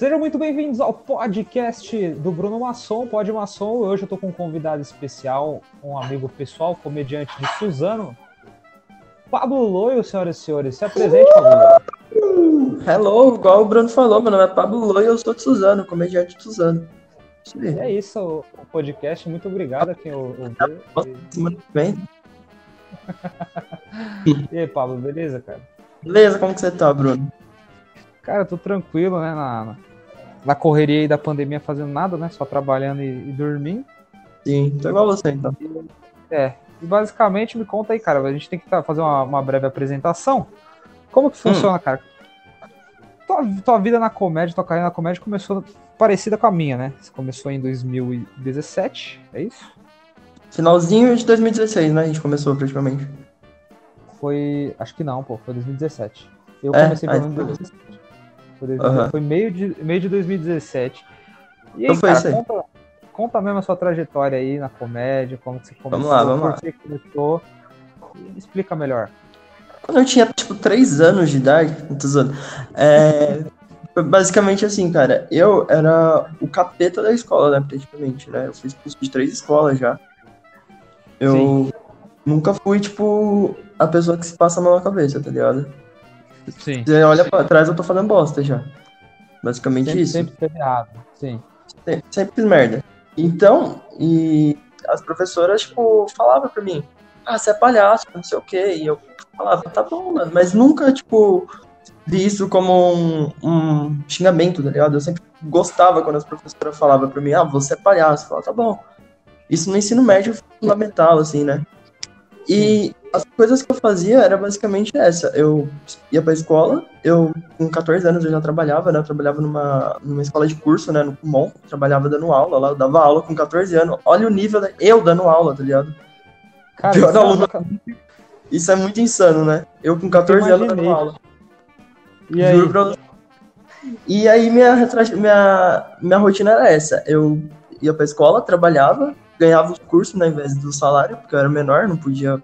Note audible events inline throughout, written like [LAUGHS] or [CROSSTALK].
Sejam muito bem-vindos ao podcast do Bruno Masson, Pod Masson. Hoje eu tô com um convidado especial, um amigo pessoal, comediante de Suzano, Pablo Loio, senhoras e senhores. Se apresente, Pablo Loio. Hello, igual o Bruno falou, meu nome é Pablo Loio eu sou de Suzano, comediante de Suzano. É isso, o podcast. Muito obrigado a quem ouviu. Semana que vem. E aí, Pablo, beleza, cara? Beleza, como que você tá, Bruno? Cara, tô tranquilo, né? Na, na correria aí da pandemia, fazendo nada, né? Só trabalhando e, e dormindo. Sim, tô igual você, então. É, e basicamente me conta aí, cara. A gente tem que tá, fazer uma, uma breve apresentação. Como que funciona, cara? Tua, tua vida na comédia, tua carreira na comédia começou parecida com a minha, né? Você começou em 2017, é isso? Finalzinho de 2016, né? A gente começou praticamente. Foi. Acho que não, pô, foi 2017. Eu É, comecei pelo menos em 2017. Foi, 2017. Aham. Foi meio, de, meio de 2017. E aí, Então foi cara, aí. conta, conta mesmo a sua trajetória aí na comédia, como você começou, lá, vamos por lá. que começou. Explica melhor. Quando eu tinha, tipo, 3 anos de idade, [LAUGHS] tô zoando, é, basicamente assim, cara, eu era o capeta da escola, né, praticamente, né, eu fiz curso de três escolas já. Eu Sim. nunca fui, tipo, a pessoa que se passa a mão na cabeça, tá ligado? Sim. Você olha pra trás, eu tô fazendo bosta já. Basicamente Sempre, isso. sempre teve errado. Sim. Sempre, sempre fiz merda. Então, e as professoras, tipo, falavam pra mim, ah, você é palhaço, não sei o quê. E eu falava, tá bom, mano. Mas nunca, tipo, vi isso como um, um xingamento, tá ligado? Eu sempre gostava quando as professoras falavam pra mim, ah, você é palhaço. Eu falava, tá bom. Isso no ensino médio fundamental, assim, né? E as coisas que eu fazia era basicamente essa. Eu ia pra escola, eu com 14 anos eu já trabalhava, né? Eu trabalhava numa, numa escola de curso, né? No Kumon, trabalhava dando aula lá, eu dava aula com 14 anos. Olha o nível, da... eu dando aula, tá ligado? Cara, Pior isso é aluno. uma- Isso é muito insano, né? Eu com 14 anos dando aula. E aí? Pra. E aí minha, minha, minha rotina era essa. Eu ia pra escola, trabalhava, ganhava os cursos né, ao invés do salário, porque eu era menor, não podia.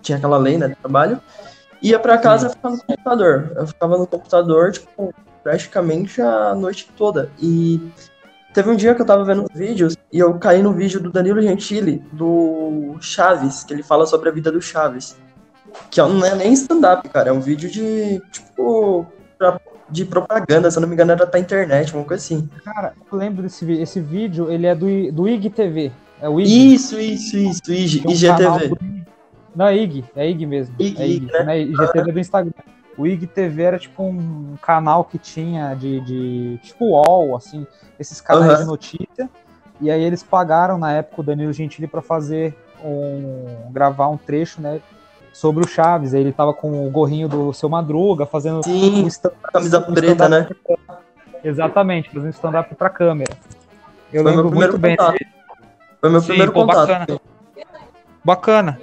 Tinha aquela lei, né, de trabalho. Ia pra casa e ficava no computador. Eu ficava no computador, tipo, praticamente a noite toda. E teve um dia que eu tava vendo vídeos e eu caí no vídeo do Danilo Gentili, do Chaves, que ele fala sobre a vida do Chaves. Que é não é nem stand-up, cara. É um vídeo de, tipo, pra- de propaganda, se eu não me engano, era pra internet, uma coisa assim. Cara, eu lembro desse vídeo. Esse vídeo, ele é do, do IGTV. É o IG. Isso, isso, isso, IG, um IGTV. do. Não, é IG. É IG mesmo. IG, é IG, né? né? IGTV do Instagram. O IGTV era tipo um canal que tinha de, de tipo UOL, assim, esses canais Aham. de notícia. E aí eles pagaram na época o Danilo Gentili para fazer um gravar um trecho, né, sobre o Chaves. Aí ele tava com o gorrinho do seu Madruga fazendo Sim, um stand- camisa um preta, né? Exatamente, fazendo stand-up pra câmera. Eu Foi lembro muito bem. contato. Foi meu Sim, primeiro pô, contato. bacana. Bacana.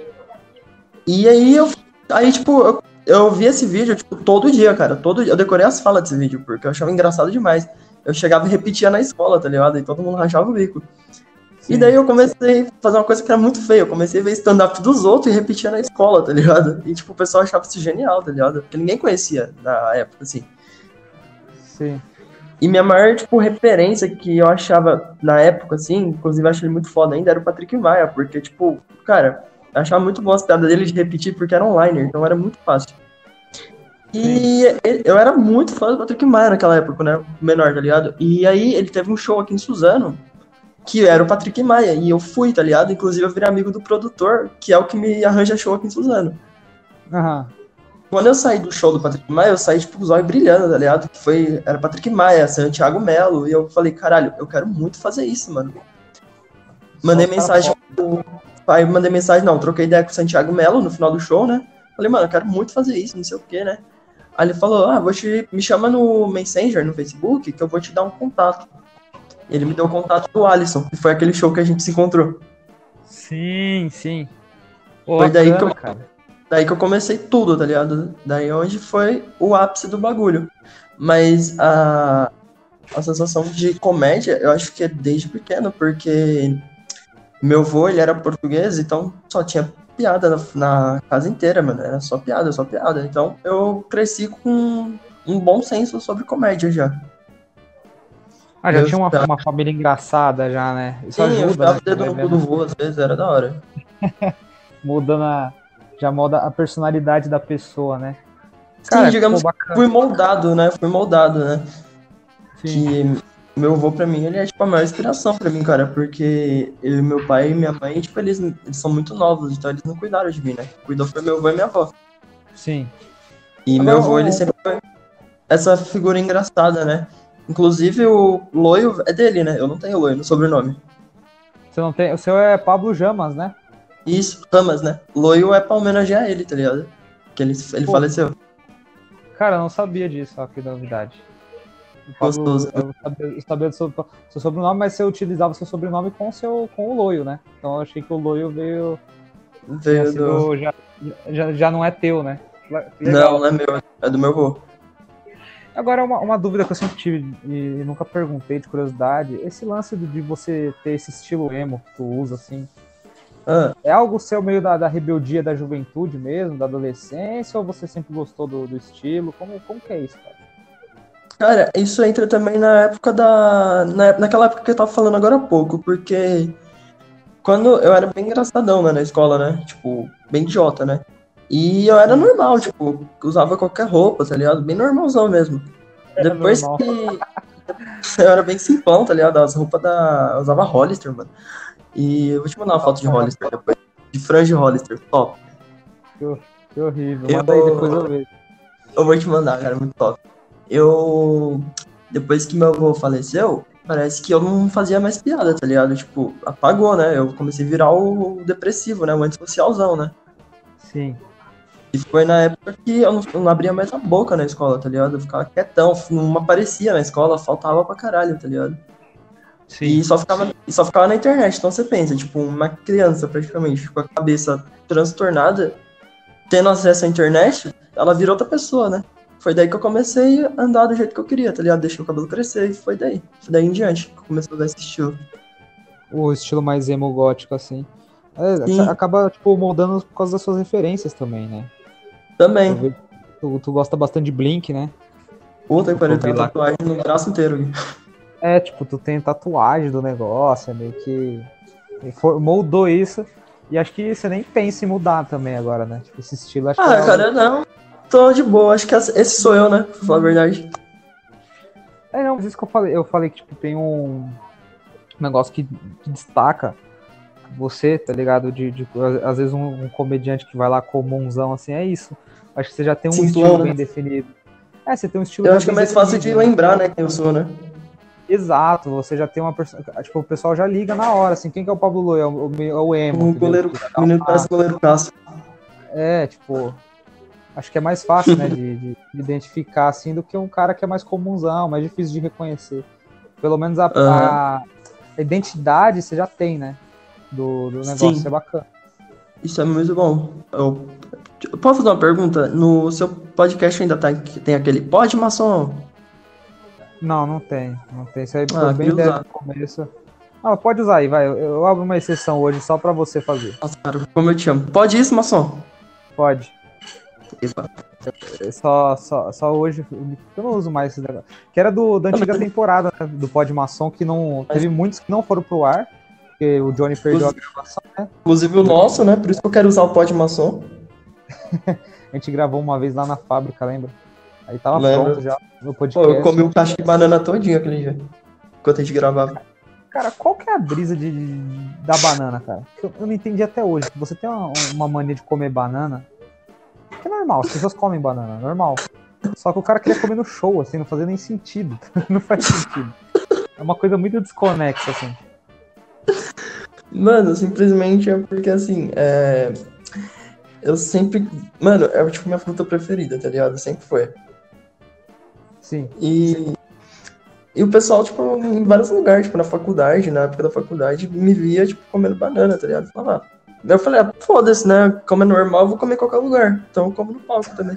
E aí eu, aí, tipo, eu, eu vi esse vídeo, tipo, todo dia, cara. Todo dia. Eu decorei as falas desse vídeo, porque eu achava engraçado demais. Eu chegava e repetia na escola, tá ligado? E todo mundo rachava o bico. E Sim. daí eu comecei a fazer uma coisa que era muito feia. Eu comecei a ver stand-up dos outros e repetia na escola, tá ligado? E, tipo, o pessoal achava isso genial, tá ligado? Porque ninguém conhecia na época, assim. Sim. E minha maior, tipo, referência que eu achava na época, assim, inclusive eu acho ele muito foda ainda, era o Patrick Maia, porque, tipo, cara, eu achava muito bom as piadas dele de repetir, porque era online, então era muito fácil. E ele- eu era muito fã do Patrick Maia naquela época, né, menor, tá ligado? E aí ele teve um show aqui em Suzano, que era o Patrick Maia, e eu fui, tá ligado? Inclusive eu virei amigo do produtor, que é o que me arranja show aqui em Suzano. Aham. Quando eu saí do show do Patrick Maia, eu saí, tipo, com os olhos brilhando, tá ligado? Que foi, era Patrick Maia, Santiago Melo, e eu falei, caralho, eu quero muito fazer isso, mano. Mandei tá mensagem pro... Aí mandei mensagem, não, troquei ideia com o Santiago Melo no final do show, né? Falei, mano, eu quero muito fazer isso, não sei o quê, né? Aí ele falou, ah, vou te... me chama no Messenger, no Facebook, que eu vou te dar um contato. Ele me deu o contato do Alisson, que foi aquele show que a gente se encontrou. Sim, sim. Pô, Foi daí bacana, que eu- cara. Daí que eu comecei tudo, tá ligado? Daí onde foi o ápice do bagulho. Mas a, a sensação de comédia, eu acho que é desde pequeno, porque meu avô, ele era português, então só tinha piada na, na casa inteira, mano. Era só piada, só piada. Então eu cresci com um bom senso sobre comédia já. Ah, já Eu tinha uma, tava- uma família engraçada já, né? Isso Sim, eu ajuda, ficava né? o dedo no cu do vô, às vezes, era da hora. [LAUGHS] Mudando a. Já molda a personalidade da pessoa, né? Sim, digamos bacana. Fui moldado, né? Fui moldado, né? Sim. Que meu avô, pra mim, ele é tipo a maior inspiração pra mim, cara. Porque eu, meu pai e minha mãe, tipo, eles, eles são muito novos, então eles não cuidaram de mim, né? Cuidou foi meu avô e minha avó. Sim. E Agora, meu avô, ele sempre foi essa figura engraçada, né? Inclusive o loio é dele, né? Eu não tenho loio no sobrenome. Você não tem. O seu é Pablo Jamas, né? Isso, Ramas, né? Loio é pra homenagear ele, tá ligado? Que ele, ele Pô. faleceu. Cara, eu não sabia disso, ó, que novidade. Gostoso. eu sabia, eu sabia do seu, seu sobrenome, mas você utilizava seu sobrenome com, o seu, com o Loio, né? Então eu achei que o Loio veio. Veio do... já, já, já não é teu, né? Legal. Não, não é meu, é do meu avô. Agora, uma, uma dúvida que eu sempre tive e nunca perguntei de curiosidade: esse lance de de você ter esse estilo emo que tu usa, assim, Ah, é algo seu meio da, da rebeldia da juventude mesmo, da adolescência, ou você sempre gostou do, do estilo? Como, como que é isso, cara? Cara, isso entra também na época da. Na, naquela época que eu tava falando agora há pouco, porque quando eu era bem engraçadão, né, na escola, né? Tipo, bem idiota, né? E eu era normal, tipo, usava qualquer roupa, tá ligado? Bem normalzão mesmo. Era Depois normal. que. [LAUGHS] Eu era bem simpão, tá ligado? As roupas da. Eu usava Hollister, mano. E eu vou te mandar uma foto de Hollister depois. De franja Hollister, top. Que horrível. Eu- Manda aí, depois eu vejo. Eu vou te mandar, cara, muito top. Eu. Depois que meu avô faleceu, parece que eu não fazia mais piada, tá ligado? Tipo, apagou, né? Eu comecei a virar o depressivo, né? O antissocialzão, né? Sim. E foi na época que eu não, eu não abria mais a boca na escola, tá ligado? Eu ficava quietão, não aparecia na escola, faltava pra caralho, tá ligado? Sim. E só ficava, e só ficava na internet. Então você pensa, tipo, uma criança praticamente com a cabeça transtornada, tendo acesso à internet, ela vira outra pessoa, né? Foi daí que eu comecei a andar do jeito que eu queria, tá ligado? Deixei o cabelo crescer e foi daí. Foi daí em diante que eu comecei a usar esse estilo. O estilo mais emo gótico, assim. É, acaba, tipo, moldando por causa das suas referências também, né? Também. Tu, tu gosta bastante de Blink, né? Puta que pariu, tem tatuagem no braço inteiro. É, tipo, tu tem tatuagem do negócio, é meio que moldou isso. E acho que você nem pensa em mudar também agora, né? Tipo, esse estilo acho que é Ah, algo- cara, não. Tô de boa. Acho que esse sou eu, né? Pra falar a verdade. É, não, mas isso que eu falei, eu falei que tipo, tem um negócio que, que destaca você, tá ligado? De, de- às vezes um, um comediante que vai lá comunzão assim, é isso. Acho que você já tem um Simplão, estilo né? bem definido. É, você tem um estilo Eu acho que é mais fácil de né? lembrar, né, quem eu sou, né? Exato, você já tem uma pessoa. Tipo, o pessoal já liga na hora, assim, quem que é o Pablo Loi? É o, o, é o emo. O goleiro, o menino parece goleiro Cássio. É, tipo. Acho que é mais fácil, né, de, de identificar, assim, do que um cara que é mais comunzão, mais difícil de reconhecer. Pelo menos a, a- a identidade você já tem, né? Do, do negócio, Sim. isso é bacana. Isso é muito bom. Eu, eu posso fazer uma pergunta? No seu podcast ainda tá, tem aquele pode, maçom? Não, não tem. Não tem. Isso aí Ah, bem desde o começo. Ah, pode usar aí, vai. Eu, eu abro uma exceção hoje só pra você fazer. Nossa, cara, como eu te amo. Pode isso, maçom? Pode. Epa. É Só, só, só hoje. Eu não uso mais esse negócio. Que era do, da antiga temporada né, do Pod Maçom, que não. Teve muitos que não foram pro ar. Porque o Johnny perdeu a gravação, né? Inclusive o nosso, né? Por isso que eu quero usar o pode, maçom. [LAUGHS] A gente gravou uma vez lá na fábrica, lembra? Aí tava pronto já no Pô, podcast. eu comi um cacho de banana todinho aquele dia. Enquanto a gente gravava. Cara, qual que é a brisa de, de- da banana, cara? Eu, eu não entendi até hoje. Você tem uma, uma mania de comer banana. Que é normal, as pessoas comem banana, normal. Só que o cara queria comer no show, assim, não fazia nem sentido. [LAUGHS] não faz sentido. É uma coisa muito desconexa, assim. Mano, simplesmente é porque assim, é. Eu sempre. Mano, é tipo minha fruta preferida, tá ligado? Sempre foi. Sim. E, e o pessoal, tipo, em vários lugares, tipo, na faculdade, na época da faculdade, me via, tipo, comendo banana, tá ligado? Falava, ah. Daí eu falei, ah, foda-se, né? Como é normal, eu vou comer em qualquer lugar. Então eu como no palco também.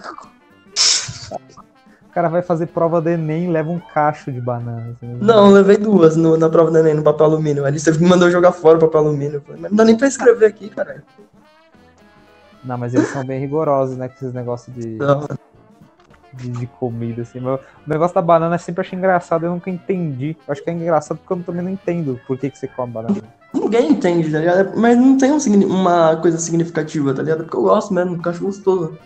O cara vai fazer prova do Enem e leva um cacho de banana. assim. Não, eu levei duas no- na prova do Enem, no papel alumínio. Ali você me mandou jogar fora o papel alumínio. Falei, mas não dá nem pra escrever aqui, caralho. Não, mas eles são bem rigorosos, né? Com esses negócios de. Não. De, de comida, assim. Mas o negócio da banana eu sempre achei engraçado, eu nunca entendi. Eu acho que é engraçado porque eu também não entendo por que, que você come banana. Ninguém entende, tá ligado? Mas não tem um uma coisa significativa, tá ligado? Porque eu gosto mesmo, porque eu acho gostoso.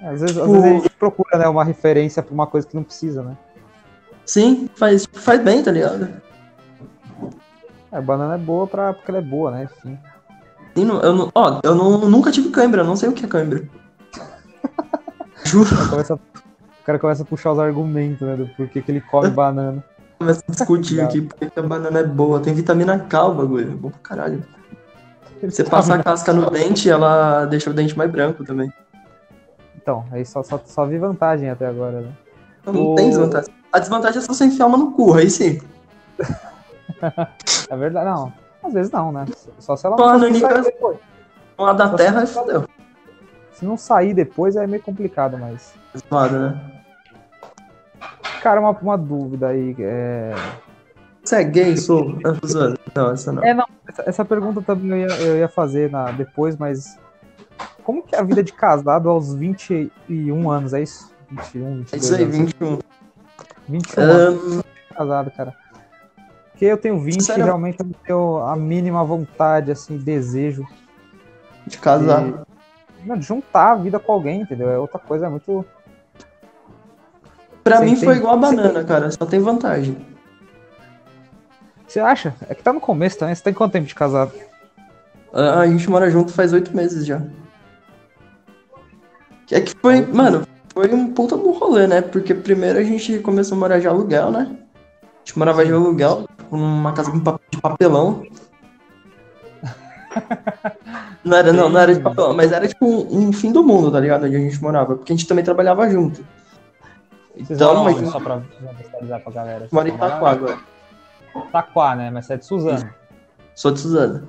É, Às vezes, às vezes a gente procura, né, uma referência pra uma coisa que não precisa, né? Sim, faz, faz bem, tá ligado? É, banana é boa pra, porque ela é boa, né? Enfim. Sim, eu, não, ó, eu não, nunca tive cãibra, eu não sei o que é cãibra. Juro, O cara começa, o cara começa a puxar os argumentos, né, do porquê que ele come [LAUGHS] banana. começa a discutir aqui porque que a banana é boa. Tem vitamina K o bagulho, é bom pra caralho. Você passa a casca no [LAUGHS] dente, ela deixa o dente mais branco também. Então, aí só, só, só vi vantagem até agora, né? Não, não O- tem desvantagem. A desvantagem é se você enfiar uma no cu, aí sim. [LAUGHS] É verdade, não. Às vezes não, né? Só se ela Pô, não depois. Uma da terra aí fodeu. Se não sair depois é meio complicado, mas. Zoado, né? Cara, uma, uma dúvida aí. É... Você é gay, sou? Não, essa não. é, não, essa, essa pergunta também eu ia, eu ia fazer na, depois, mas. Como que é a vida de casado aos 21 anos? É isso? 21, É 22 isso aí, anos. 21. 21 anos Ahn, de casado, cara. Porque eu tenho 20 Sério? e realmente eu não tenho a mínima vontade, assim, desejo de casar. de juntar a vida com alguém, entendeu? É outra coisa muito. Pra Você mim foi entende? igual a banana, cara. Só tem vantagem. Você acha? É que tá no começo também. Você tem quanto tempo de casado? A gente mora junto faz oito meses já. É que foi, mano, foi um puta do rolê, né? Porque primeiro a gente começou a morar de aluguel, né? A gente morava de aluguel, numa casa de papelão. [LAUGHS] Não era, não, não era de papelão, mas era tipo um, um fim do mundo, tá ligado? Onde a gente morava. Porque a gente também trabalhava junto. Vocês Então, mas? Só pra contextualizar pra galera. a gente mora em Itaquá agora. Itaquá, né? Mas você é de Suzano. Sou de Suzano.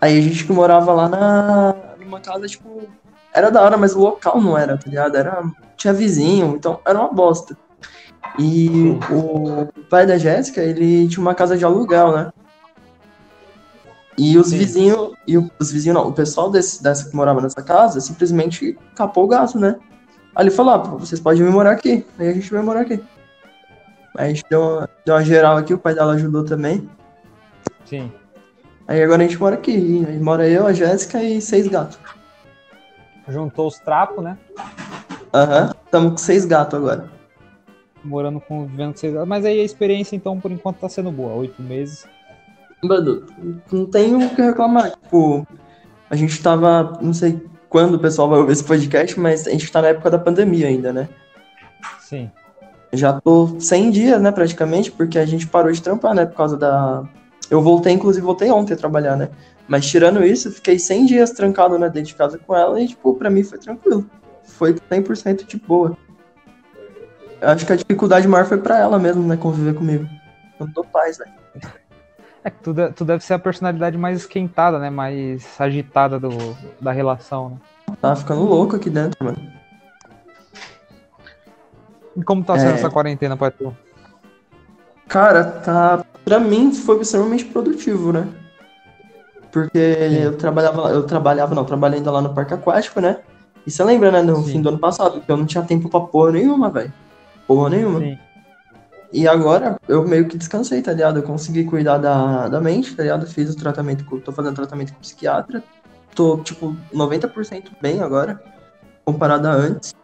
Aí a gente que morava lá na numa casa, tipo, era da hora, mas o local não era, tá ligado? Era, tinha vizinho, então era uma bosta. E o pai da Jéssica, ele tinha uma casa de aluguel, né? E os vizinhos, e os vizinhos não, o pessoal desse, dessa que morava nessa casa simplesmente capou o gato, né? Aí ele falou, ah, vocês podem vir morar aqui. Aí a gente veio morar aqui. Aí a gente deu uma, deu uma geral aqui, o pai dela ajudou também. Sim. Aí agora a gente mora aqui. Aí mora eu, a Jéssica e seis gatos. Juntou os trapos, né? Aham. Tamo com seis gatos agora. Morando com vivendo com vocês. Mas aí a experiência, então, por enquanto, tá sendo boa. Oito meses. Mano, não tem o que reclamar. Tipo, a gente tava. Não sei quando o pessoal vai ouvir esse podcast, mas a gente tá na época da pandemia ainda, né? Sim. Já tô 100 dias, né, praticamente, porque a gente parou de trampar, né, por causa da... Eu voltei, inclusive, voltei ontem a trabalhar, né? Mas tirando isso, eu fiquei 100 dias trancado, né, dentro de casa com ela e, tipo, pra mim foi tranquilo. Foi 100% de boa. Eu acho que a dificuldade maior foi pra ela mesmo, né, conviver comigo. Eu não dou paz, né? É que tu, tu deve ser a personalidade mais esquentada, né? Mais agitada do, da relação, né? Tava ficando louco aqui dentro, mano. E como tá sendo É. essa quarentena pra tu? Cara, tá. Pra mim foi extremamente produtivo, né? Porque eu trabalhava, eu trabalhava, não, trabalhei ainda lá no parque aquático, né? E você lembra, né, no Sim. fim do ano passado, que eu não tinha tempo pra porra nenhuma, velho. Porra nenhuma. Sim. E agora eu meio que descansei, tá ligado? Eu consegui cuidar da, da mente, tá ligado? Fiz o tratamento, tô fazendo tratamento com psiquiatra. Tô, tipo, 90% bem agora, comparado a antes.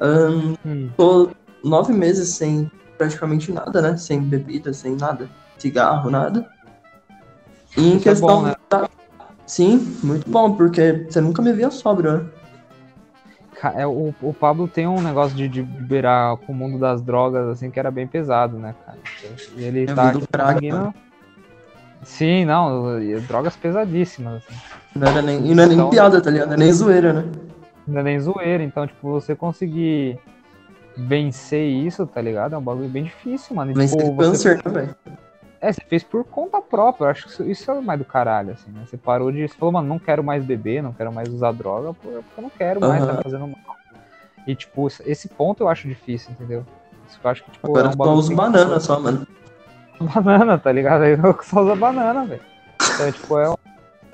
Hum. tô nove meses sem praticamente nada, né? Sem bebida, sem nada. Cigarro, nada. E em Isso é questão. bom, né? da- Sim, muito bom, porque você nunca me via sóbrio, né? É, o, o Pablo tem um negócio de, de liberar com o mundo das drogas, assim, que era bem pesado, né, cara? E ele Eu tá conseguindo- mano. Sim, não, drogas pesadíssimas, assim. Não era nem, e não é nem Então- piada, tá ligado? Não é nem zoeira, né? Não é nem zoeira, então, tipo, você conseguir vencer isso, tá ligado? É um bagulho bem difícil, mano. E, Vencer tipo, você- câncer, né, velho? É, você fez por conta própria. Eu acho que isso, isso é mais do caralho, assim, né? Você parou de. Você falou, mano, não quero mais beber, não quero mais usar droga, por- porque eu não quero mais, Aham. tá fazendo mal. E, tipo, esse- ponto eu acho difícil, entendeu? Isso eu acho que, tipo, Agora é um só uso banana só, mano. Banana, tá ligado? Aí [LAUGHS] eu só usa banana, velho. Então, tipo, é um,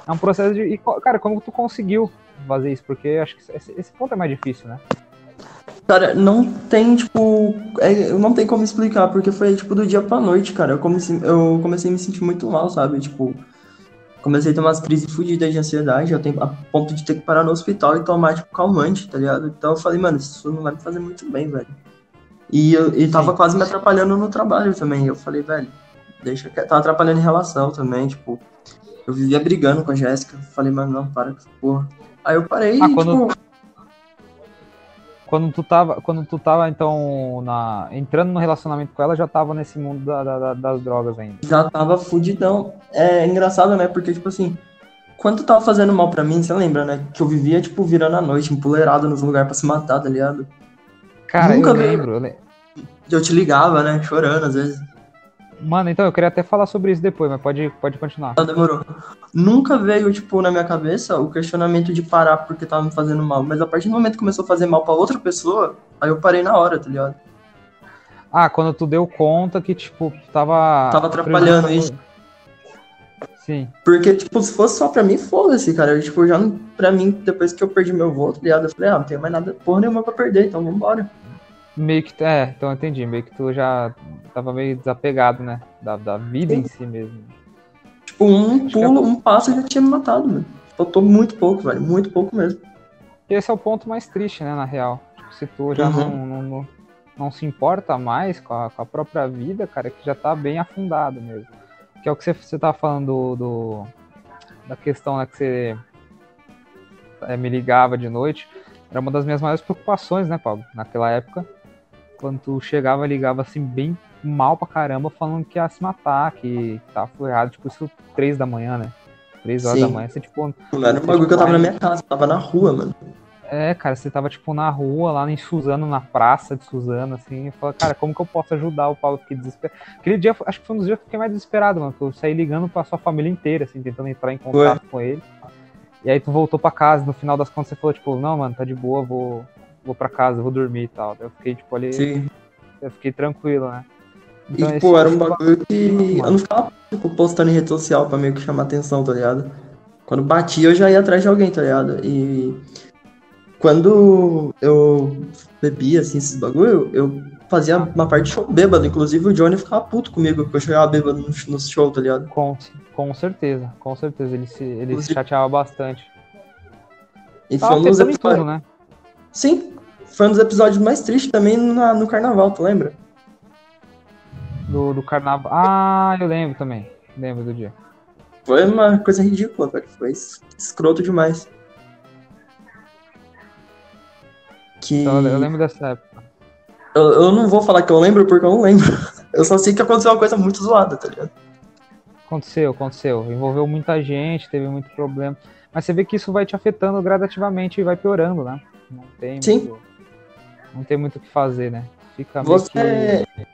é um processo de. E, cara, como tu conseguiu fazer isso? Porque acho que esse, esse ponto é mais difícil, né? Cara, não tem, tipo. É, não tem como explicar, porque foi, tipo, do dia pra noite, cara. Eu comecei, eu comecei a me sentir muito mal, sabe? Tipo, comecei a ter umas crises fodidas de ansiedade, eu tenho, a ponto de ter que parar no hospital e tomar, tipo, calmante, tá ligado? Então eu falei, mano, isso não vai me fazer muito bem, velho. E eu e tava Sim. quase me atrapalhando no trabalho também. Eu falei, velho, deixa que. Tava atrapalhando em relação também, tipo. Eu vivia brigando com a Jéssica. Falei, mano, não, para com essa porra. Aí eu parei ah, e, quando... tipo quando tu tava, quando tu tava então na, entrando no relacionamento com ela, já tava nesse mundo da, da, das drogas ainda. Já tava fudidão. É engraçado, né? Porque, tipo assim, quando tu tava fazendo mal pra mim, você lembra, né? Que eu vivia, tipo, virando a noite, empoleirado nos lugares pra se matar, tá ligado? Cara, Nunca eu lembro. Eu, eu te ligava, né? Chorando às vezes. Mano, então eu queria até falar sobre isso depois, mas pode, pode continuar. Não, demorou. Nunca veio, tipo, na minha cabeça o questionamento de parar porque tava me fazendo mal. Mas a partir do momento que começou a fazer mal pra outra pessoa, aí eu parei na hora, tá ligado? Ah, quando tu deu conta que, tipo, tava. Tava atrapalhando isso. Sim. Porque, tipo, se fosse só pra mim, foda-se, cara. Eu, tipo, já não. Pra mim, depois que eu perdi meu voo, tá ligado? Eu falei, ah, não tenho mais nada, porra nenhuma pra perder, então vambora. Meio que. É, então eu entendi. Meio que tu já tava meio desapegado, né? Da, da vida Sim. em si mesmo. Tipo, um Acho pulo, é... um passo já tinha me matado, mano. Faltou muito pouco, velho. Muito pouco mesmo. Esse é o ponto mais triste, né, na real. Tipo, se tu já uhum. não, não, não, não, se importa mais com a, com a, própria vida, cara, que já tá bem afundado mesmo. Que é o que você, você tá falando do, do da questão, né, que você é, me ligava de noite. Era uma das minhas maiores preocupações, né, Paulo? Naquela época quando tu chegava, ligava assim, bem mal pra caramba, falando que ia se matar, que tava errado, tipo, isso três da manhã, né? Três horas Sim. da manhã, você tipo. Não era um bagulho que eu tava na minha casa, tava na rua, mano. É, cara, você tava, tipo, na rua, lá em Suzano, na praça de Suzano, assim, e falei, cara, como que eu posso ajudar o Paulo? Fiquei desesperado. Aquele dia, acho que foi um dos dias que eu fiquei mais desesperado, mano, que eu saí ligando pra sua família inteira, assim, tentando entrar em contato foi. com ele. E aí tu voltou pra casa, no final das contas você falou, tipo, não, mano, tá de boa, vou, vou pra casa, vou dormir e tal. Eu fiquei, tipo, ali. Sim. Eu fiquei tranquilo, né? Então, e, pô, era um bagulho que eu não ficava, tipo, postando em rede social pra meio que chamar atenção, tá ligado? Quando batia, eu já ia atrás de alguém, tá ligado? E quando eu bebia, assim, esses bagulho, eu fazia uma parte de show bêbado. Inclusive, o Johnny ficava puto comigo, porque eu chegava bêbado no, no show, tá ligado? Com, com certeza, com certeza. Ele se, ele se chateava bastante. E foi um dos episódios... Tudo, né? Sim, foi um dos episódios mais tristes também na, no carnaval, tu lembra? Do, do carnaval. Ah, eu lembro também. Lembro do dia. Foi uma coisa ridícula, velho. Foi escroto demais. Que... Então, eu lembro dessa época. Eu, eu não vou falar que eu lembro porque eu não lembro. [LAUGHS] Eu só sei que aconteceu uma coisa muito zoada, tá ligado? Aconteceu, aconteceu. Envolveu muita gente, teve muito problema. Mas você vê que isso vai te afetando gradativamente e vai piorando, né? Não tem Sim. Muito, não tem muito o que fazer, né? Fica Você... Que...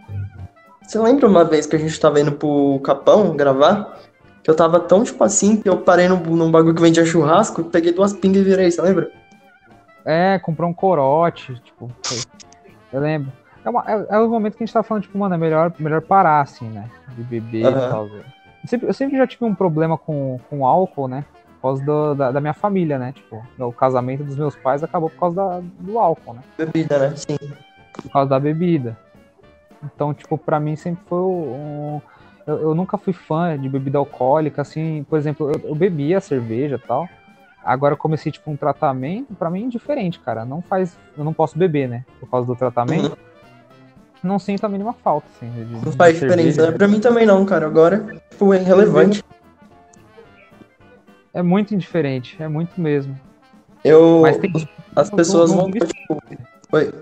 Você lembra uma vez que a gente tava indo pro Capão gravar? Que eu tava tão tipo assim que eu parei num, num bagulho que vendia churrasco, peguei duas pingas e virei, você lembra? É, comprou um corote, tipo. Eu lembro. É, uma, é, é, o momento que a gente tá falando, tipo, mano, é melhor, melhor parar, assim, né? De beber uhum. e tal. Eu sempre, eu sempre já tive um problema com, com álcool, né? Causa do, da, da, minha família, né? Tipo, o casamento dos meus pais acabou por causa da, do álcool, né? Bebida, né? Sim. Por causa da bebida. Então, tipo, pra mim sempre foi um. Eu, eu nunca fui fã de bebida alcoólica, assim, por exemplo, eu, eu bebia cerveja e tal. Agora eu comecei, tipo, um tratamento, pra mim é diferente, cara. Não faz. Eu não posso beber, né? Por causa do tratamento. Uhum. Não sinto a mínima falta, assim. De, não faz diferença. Né? Pra mim também não, cara. Agora, tipo, é irrelevante é muito indiferente, é muito mesmo. Eu. Mas tem as pessoas não, não vão. Tipo, Oi.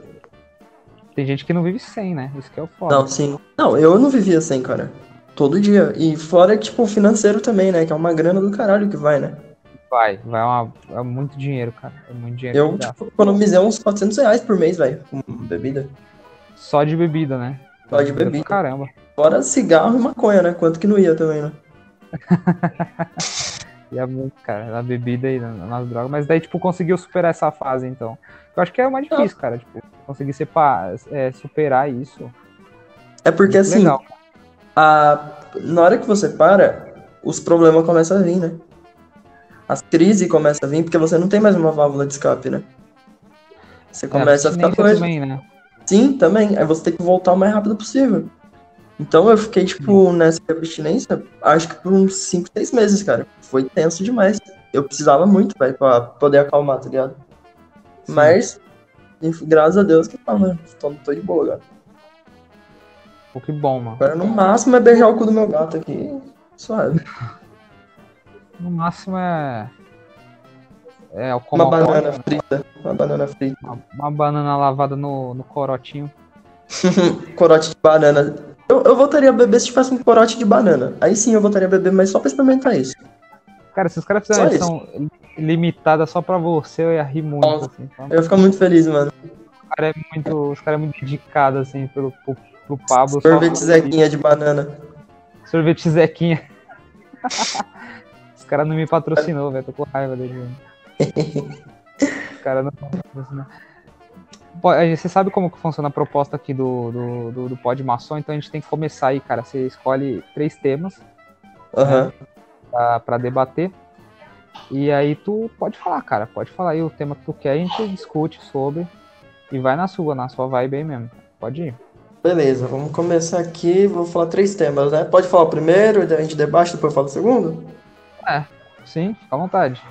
Tem gente que não vive sem, né? Isso que é o foda. Não, sim. Não, eu não vivia sem, cara. Todo dia. E fora, tipo, financeiro também, né? Que é uma grana do caralho que vai, né? Vai, vai uma, é muito dinheiro, cara. É muito dinheiro. Eu, tipo, economizei uns 400 reais por mês, velho, com bebida. Só de bebida, né? Só de bebida. Caramba. Fora cigarro e maconha, né? Quanto que não ia também, né? [LAUGHS] Ia muito, cara, na bebida e nas drogas. Mas daí, tipo, conseguiu superar essa fase, então. Eu acho que é o mais difícil, cara. Tipo, conseguir separar, é, superar isso. É porque, assim, legal. a... na hora que você para, os problemas começam a vir, né? as crises começam a vir porque você não tem mais uma válvula de escape, né? Você começa é, a ficar doido. também, né? Sim, também. Aí você tem que voltar o mais rápido possível. Então eu fiquei, tipo, nessa abstinência, acho que por uns 5, 6 meses, cara. Foi tenso demais. Eu precisava muito, velho, pra poder acalmar, tá ligado? Sim. Mas, graças a Deus que tá, mano. Tô, tô de boa, cara. Pô, que bom, mano. Agora no máximo é beijar o cu do meu gato aqui. Suave. No máximo é. É o Uma banana frita. Uma banana frita. uma, uma banana lavada no, no corotinho. [LAUGHS] corote de banana. Eu, eu voltaria a beber se tivesse um corote de banana. Aí sim eu voltaria a beber, mas só pra experimentar isso. Cara, se os caras fizerem uma edição limitada só pra você, eu ia rir muito, Nossa. assim. Então, Eu ia ficar muito feliz, mano. o cara é muito, os caras é muito dedicados, assim, pelo, pro, pro Pablo. Sorvete Zequinha de banana. Sorvete Zequinha. [LAUGHS] Os caras não me patrocinou, velho. Tô com raiva dele. velho. [LAUGHS] Os caras não patrocinou. Você sabe como que funciona a proposta aqui do, do, do, do Pod Maçom, então a gente tem que começar aí, cara. Você escolhe três temas Aham. pra, pra debater. E aí tu pode falar, cara. Pode falar aí o tema que tu quer, a gente discute sobre. E vai na sua, na sua vibe aí mesmo. Pode ir. Beleza, vamos começar aqui. Vou falar três temas, né? Pode falar o primeiro, a gente debate, depois fala o segundo? Sim, fica à vontade.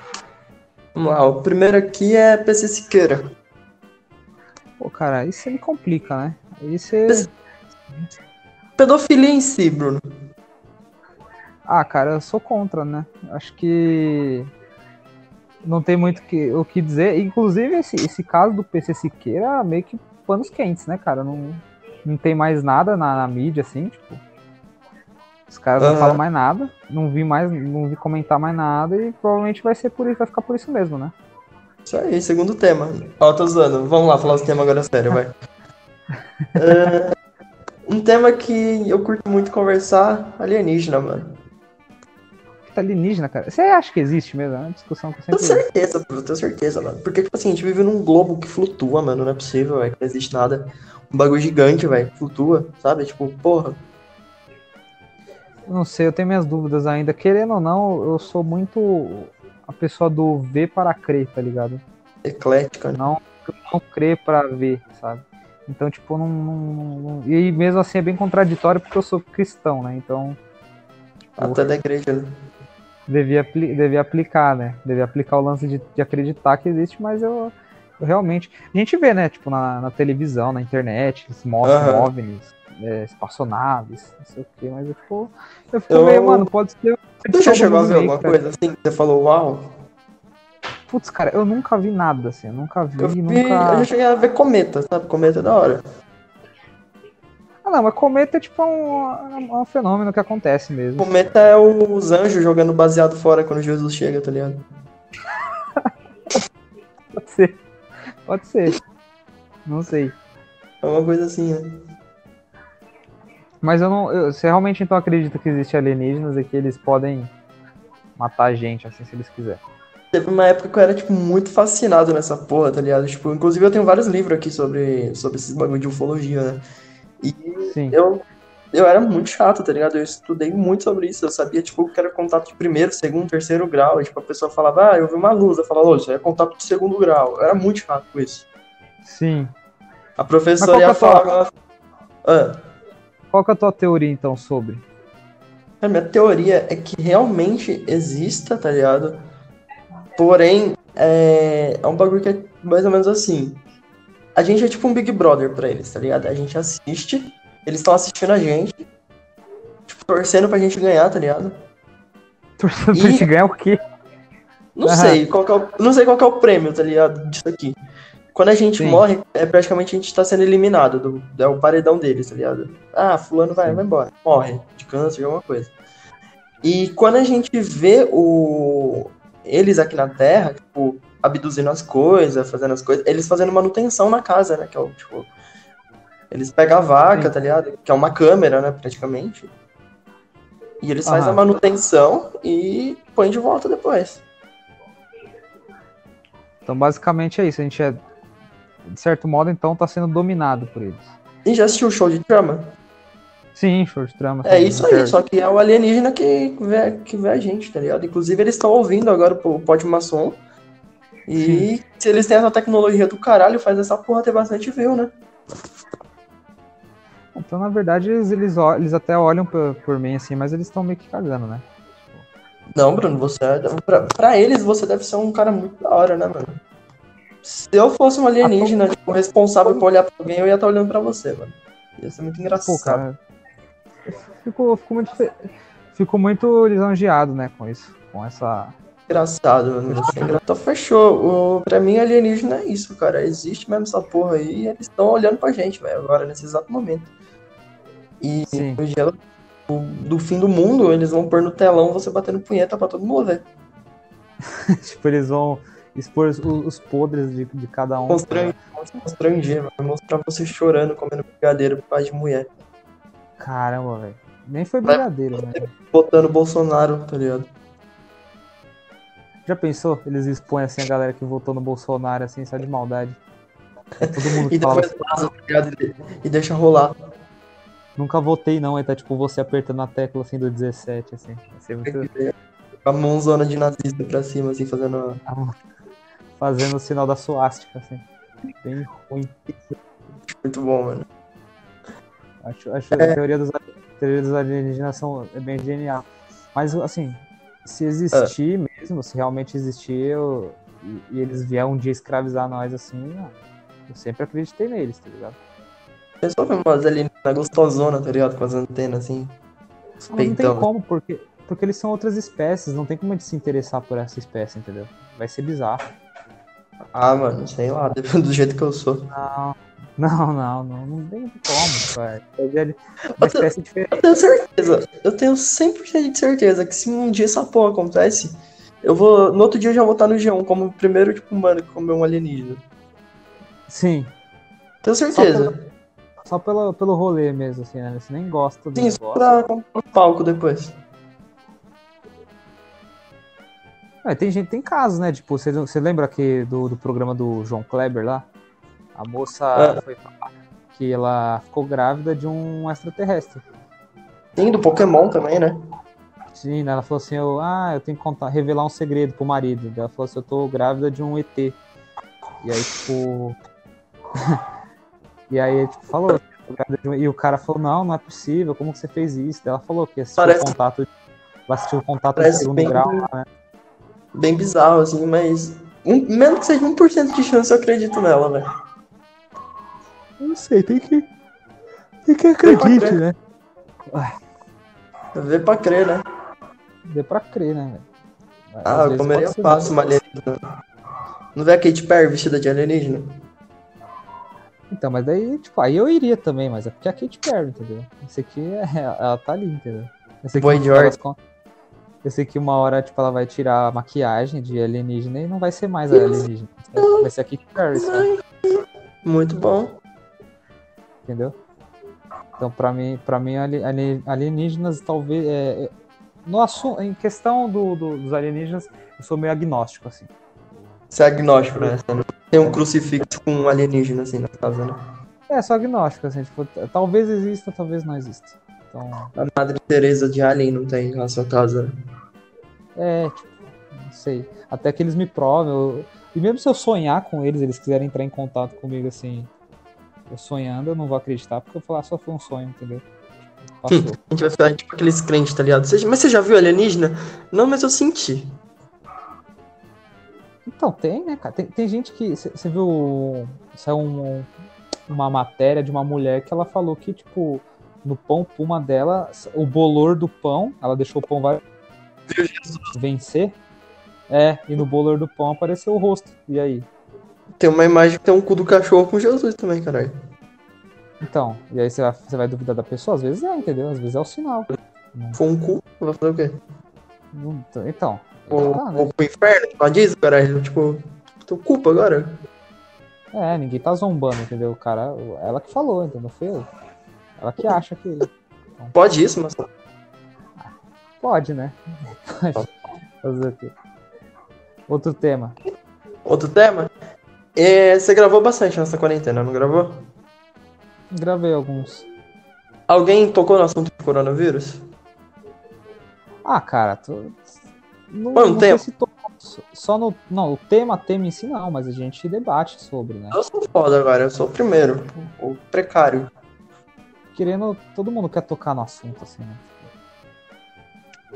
Vamos lá, o primeiro aqui é PC Siqueira. Pô, cara, aí você me complica, né? Aí você. Pedofilia em si, Bruno. Ah, cara, eu sou contra, né? Acho que não tem muito que, o que dizer. Inclusive, esse, esse caso do PC Siqueira meio que panos quentes, né, cara? Não, não tem mais nada na, na mídia, assim, tipo. Os caras não Aham. falam mais nada, não vi mais, não vi comentar mais nada e provavelmente vai ser por isso, vai ficar por isso mesmo, né? Isso aí, segundo tema. Ó, tô zoando. Vamos lá falar os temas agora sério, vai. [LAUGHS] É, um tema que eu curto muito conversar, alienígena, mano. Tá alienígena, cara. Você acha que existe mesmo? É uma discussão que eu Tenho sempre. certeza, Bruno, tenho certeza, mano. Porque, tipo assim, a gente vive num globo que flutua, mano. Não é possível, velho, que não existe nada. Um bagulho gigante, velho, flutua, sabe? Tipo, porra. Não sei, eu tenho minhas dúvidas ainda. Querendo ou não, eu sou muito a pessoa do ver para crer, tá ligado? Eclética, né? Não, não crer para ver, sabe? Então, tipo, não, não- não- E mesmo assim é bem contraditório porque eu sou cristão, né? Então, Até da igreja, né? devia, apli- devia aplicar, né? Devia aplicar o lance de, de acreditar que existe, mas eu, eu realmente. A gente vê, né? Tipo, na, na televisão, na internet, eles mostram. OVNIs, é, espaçonaves, não sei o quê, mas eu fico. Eu fico Eu- meio, mano, pode ser. Já todo chegou a ver alguma coisa assim? Você falou, uau. Putz, cara, eu nunca vi nada, assim, eu nunca vi, Eu, vi, nunca. eu já cheguei a ver cometa, sabe? Cometa é da hora. Ah, não, mas cometa é tipo um, um fenômeno que acontece mesmo. Cometa é os anjos jogando baseado fora quando Jesus chega, tá ligado? [LAUGHS] Pode ser. Pode ser. Não sei. É uma coisa assim, né? Mas eu não. eu- você realmente então acredita que existe alienígenas e que eles podem matar a gente, assim, se eles quiserem. Teve uma época que eu era, tipo, muito fascinado nessa porra, tá ligado? Tipo, inclusive eu tenho vários livros aqui sobre, sobre esses bagulho de ufologia, né? E Sim. eu, eu era muito chato, tá ligado? Eu estudei muito sobre isso. Eu sabia, tipo, que era contato de primeiro, segundo, terceiro grau. E, tipo, a pessoa falava, ah, eu vi uma luz. Eu falava, ô, isso é contato de segundo grau. Eu era muito chato com isso. Sim. A professora ia é falar. Ah, Qual que é a tua teoria, então, sobre? A minha teoria é que realmente exista, tá ligado? Porém, é, é um bagulho que é mais ou menos assim. A gente é tipo um Big Brother pra eles, tá ligado? A gente assiste, eles estão assistindo a gente, tipo, torcendo pra gente ganhar, tá ligado? Torcendo E- pra gente ganhar o quê? Não Aham. sei [LAUGHS] qual que é o, não sei qual que é o prêmio, tá ligado? Disso aqui. Quando a gente Sim. morre, é praticamente a gente tá sendo eliminado, do, é o paredão deles, tá ligado? Ah, fulano vai, Sim. vai embora. Morre, de câncer, de alguma coisa. E quando a gente vê o eles aqui na Terra, tipo, abduzindo as coisas, fazendo as coisas, eles fazendo manutenção na casa, né? Que é o, tipo. Eles pegam a vaca, Sim. tá ligado? Que é uma câmera, né, praticamente. E eles fazem a manutenção e põem de volta depois. Então, basicamente é isso. A gente é, de certo modo, então, tá sendo dominado por eles. E já assistiu o show de Trama? Sim, short trama. É isso aí, só que é o alienígena que vê, que vê a gente, tá ligado? Inclusive, eles estão ouvindo agora o Pod Maçom. E Sim. se eles têm essa tecnologia do caralho, faz essa porra ter bastante view, né? Então, na verdade, eles, eles, eles até olham por, por mim assim, mas eles estão meio que cagando, né? Não, Bruno, você é. Pra, pra, eles você deve ser um cara muito da hora, né, mano? Se eu fosse um alienígena, tipo, responsável por olhar pra alguém, eu ia estar olhando pra você, mano. Ia ser muito engraçado. Pô, cara, fico, fico, muito, fico muito lisonjeado, né, com isso. Com essa. Engraçado, mano. Então fechou. O, pra mim, alienígena é isso, cara. Existe mesmo essa porra aí e eles estão olhando pra gente, velho, agora, nesse exato momento. E Sim. no dia do fim do mundo, eles vão pôr no telão você batendo punheta pra todo mundo ver. [LAUGHS] tipo, eles vão expor os, os podres de, de cada um. Constranger, constranger, vai mostrar você chorando, comendo brigadeiro por causa de mulher. Caramba, velho. Nem foi brigadeiro, né? Botando Bolsonaro, tá ligado? Já pensou? Eles expõem assim a galera que votou no Bolsonaro, assim, só de maldade. Todo mundo [LAUGHS] e fala. Passa, tá? E deixa rolar. Nunca votei, não. Aí tá tipo você apertando a tecla assim do 17, assim. Ser muito. A mãozona de nazista pra cima, assim, fazendo. Fazendo o sinal da suástica, assim. Bem ruim. Muito bom, mano. Acho, acho é. a teoria dos, a teoria dos alienígenas são, é bem genial. Mas, assim, se existir é. mesmo, se realmente existir, eu, e, e, eles vierem um dia escravizar nós, assim, eu sempre acreditei neles, tá ligado? Pensou que umas alienígenas gostosona, tá ligado? Com as antenas, assim. Não, não tem como, porque, porque eles são outras espécies, não tem como a gente se interessar por essa espécie, entendeu? Vai ser bizarro. Ah, mano, sei lá, [LAUGHS] do jeito que eu sou. Não, não, não, não, não tem como, cara. Uma espécie diferente. Eu tenho certeza, eu tenho 100% de certeza que se um dia essa porra acontece, eu vou, no outro dia eu já vou estar no G1 como o primeiro, tipo, humano que comeu um alienígena. Sim. Tenho certeza. Só pelo, só pelo, pelo rolê mesmo, assim, né? Você nem gosta do Sim, negócio. só pra comprar um palco depois. É, tem gente, tem casos, né? Tipo, você, você lembra que do, do programa do João Kleber lá? A moça é. foi que ela ficou grávida de um extraterrestre. Sim, do Pokémon também, né? Sim, né? ela falou assim, eu, ah, eu tenho que contar, revelar um segredo pro marido. Ela falou assim, eu tô grávida de um ET. E aí, tipo. [LAUGHS] e aí, tipo, falou. E o cara falou, não, não é possível, como que você fez isso? Ela falou que assistiu Parece... o contato. Ela assistiu o contato Parece de segundo bem... grau, né? Bem bizarro, assim, mas. Um, menos que seja 1% de chance, eu acredito nela, velho. Não sei, tem que. Tem que acreditar, né? Vê pra crer, né? Vê pra crer, né, velho? Ah, eu comeria fácil uma alienígena. Não vê a Kate Perry vestida de alienígena? Então, mas daí, tipo, aí eu iria também, mas é porque é a Kate Perry, entendeu? Esse aqui, é, ela tá ali, entendeu? Esse aqui, Boy George. Esse aqui, uma hora, tipo, ela vai tirar a maquiagem de alienígena e não vai ser mais a alienígena. Vai ser a sabe? Muito bom entendeu? Então, para mim, para mim alienígenas talvez é, é, no assunto, em questão do, do, dos alienígenas, eu sou meio agnóstico assim. Você é agnóstico, né? Tem um crucifixo com um alienígena assim na casa, né? É, sou agnóstico assim, tipo, talvez exista, talvez não exista. Então... A Madre Teresa de Alien não tem na sua casa. Né? É, tipo, não sei. Até que eles me provem. Eu... E mesmo se eu sonhar com eles, eles quiserem entrar em contato comigo assim, eu sonhando, eu não vou acreditar, porque eu falar só foi um sonho, entendeu? Passou. a gente vai ficar tipo aqueles crentes, tá ligado? mas você já viu alienígena? Não, mas eu senti. Então, tem, né, cara? Tem, tem gente que. Você viu. Saiu um, uma matéria de uma mulher que ela falou que, tipo, no pão puma dela, o bolor do pão, ela deixou o pão vai vencer. É, e no bolor do pão apareceu o rosto. E aí? Tem uma imagem que tem um cu do cachorro com Jesus também, caralho. Então, e aí você vai, você vai duvidar da pessoa? Às vezes é, entendeu? Às vezes é o sinal. Foi um cu, vai fazer o quê? Então. Ou, tá, né? pro inferno, tipo, diz, caralho. Tipo, tô culpa agora. É, ninguém tá zombando, entendeu? O cara, ela que falou, entendeu? Foi eu. Ela que acha que. Então, pode isso, mas. Pode, né? Pode. [LAUGHS] Fazer o quê? Outro tema. Outro tema? É, você gravou bastante nessa quarentena, não gravou? Gravei alguns. Alguém tocou no assunto do coronavírus? Ah, cara, tu... não, Mano, não tem- sei se tocou só no. Não, o tema, tema em si não, mas a gente debate sobre, né? Eu sou foda agora, eu sou o primeiro, o precário. Querendo. Todo mundo quer tocar no assunto, assim, né?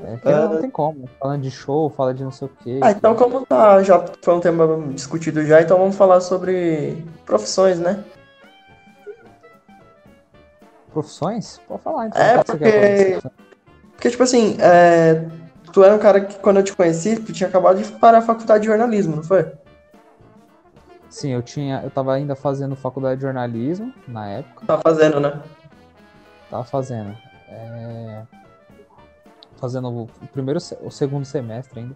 É, que não É. tem como. Falando de show, fala de não sei o quê. Ah, então como tá, já foi um tema discutido já, então vamos falar sobre profissões, né? Profissões? Pode falar então. É, porque-? Porque, tipo assim, é, tu era um cara que, quando eu te conheci, tu tinha acabado de parar a faculdade de jornalismo, não foi? Sim, eu tinha. Eu tava ainda fazendo faculdade de jornalismo na época. Tá fazendo, né? Tava fazendo. é, Fazendo o primeiro, o segundo semestre ainda.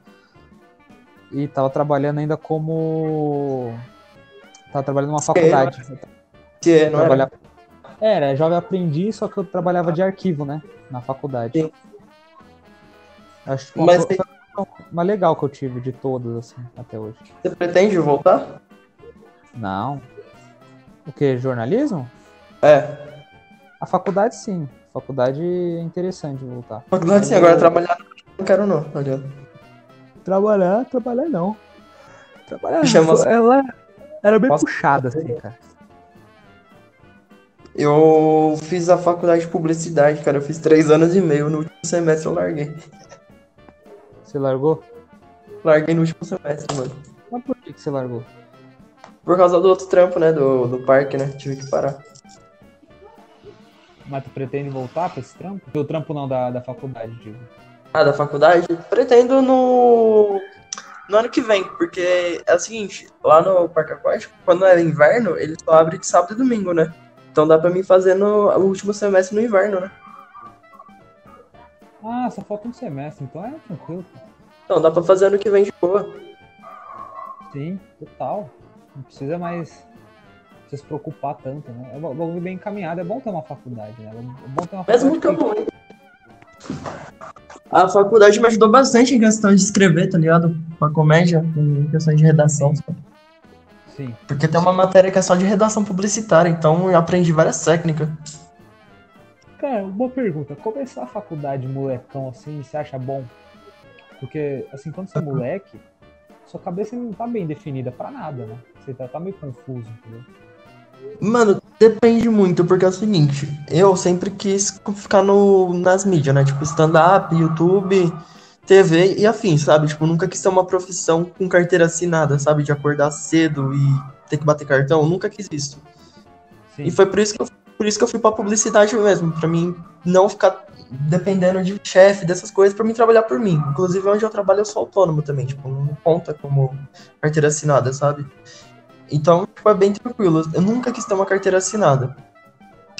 E tava trabalhando ainda como. Tava trabalhando numa faculdade. Que não era? Trabalhava... Era, jovem aprendiz, só que eu trabalhava de arquivo, né? Na faculdade. Sim. Acho que Mas mais legal que eu tive de todas, assim, até hoje. Você pretende voltar? Não. O que? Jornalismo? É. A faculdade sim. Faculdade é interessante voltar. Faculdade sim, Eu- agora trabalhar não quero não, tá ligado? Trabalhar, trabalhar não. Trabalhar Chama- ela era bem Posso- puxada, assim, cara. Eu fiz a faculdade de publicidade, cara. Eu fiz três anos e meio. No último semestre eu larguei. Você largou? Larguei no último semestre, mano. Mas por que, que você largou? Por causa do outro trampo, né? Do, do parque, né? Tive que parar. Mas tu pretende voltar pra esse trampo? O trampo não da, da faculdade, digo. Ah, da faculdade? Pretendo no. No ano que vem, porque é o seguinte, lá no Parque Aquático, quando é inverno, ele só abre de sábado e domingo, né? Então dá pra mim fazer no o último semestre no inverno, né? Ah, só falta um semestre, então é tranquilo. Então dá pra fazer ano que vem de boa. Sim, total. Não precisa mais precisa se preocupar tanto, né? É um bagulho bem encaminhado, é bom ter uma faculdade, né? É bom ter uma Mesmo que eu faculdade não. A faculdade me ajudou bastante em questão de escrever, tá ligado? Pra comédia, em questão de redação. Sim. Porque tem uma matéria que é só de redação publicitária, então eu aprendi várias técnicas. Cara, boa pergunta. Começar a faculdade molecão assim, você acha bom? Porque, assim, quando você é moleque, sua cabeça não tá bem definida pra nada, né? Você tá, tá meio confuso, entendeu? Mano, depende muito, porque é o seguinte, eu sempre quis ficar no, nas mídias, né? Tipo, stand-up, YouTube, TV e afins, sabe? Tipo, nunca quis ter uma profissão com carteira assinada, sabe? De acordar cedo e ter que bater cartão, nunca quis isso. Sim. E foi por isso que eu, por isso que eu fui pra publicidade mesmo, pra mim não ficar dependendo de chefe, dessas coisas, pra mim trabalhar por mim. Inclusive, onde eu trabalho eu sou autônomo também, tipo, não conta como carteira assinada, sabe? Então, tipo, é bem tranquilo. Eu nunca quis ter uma carteira assinada.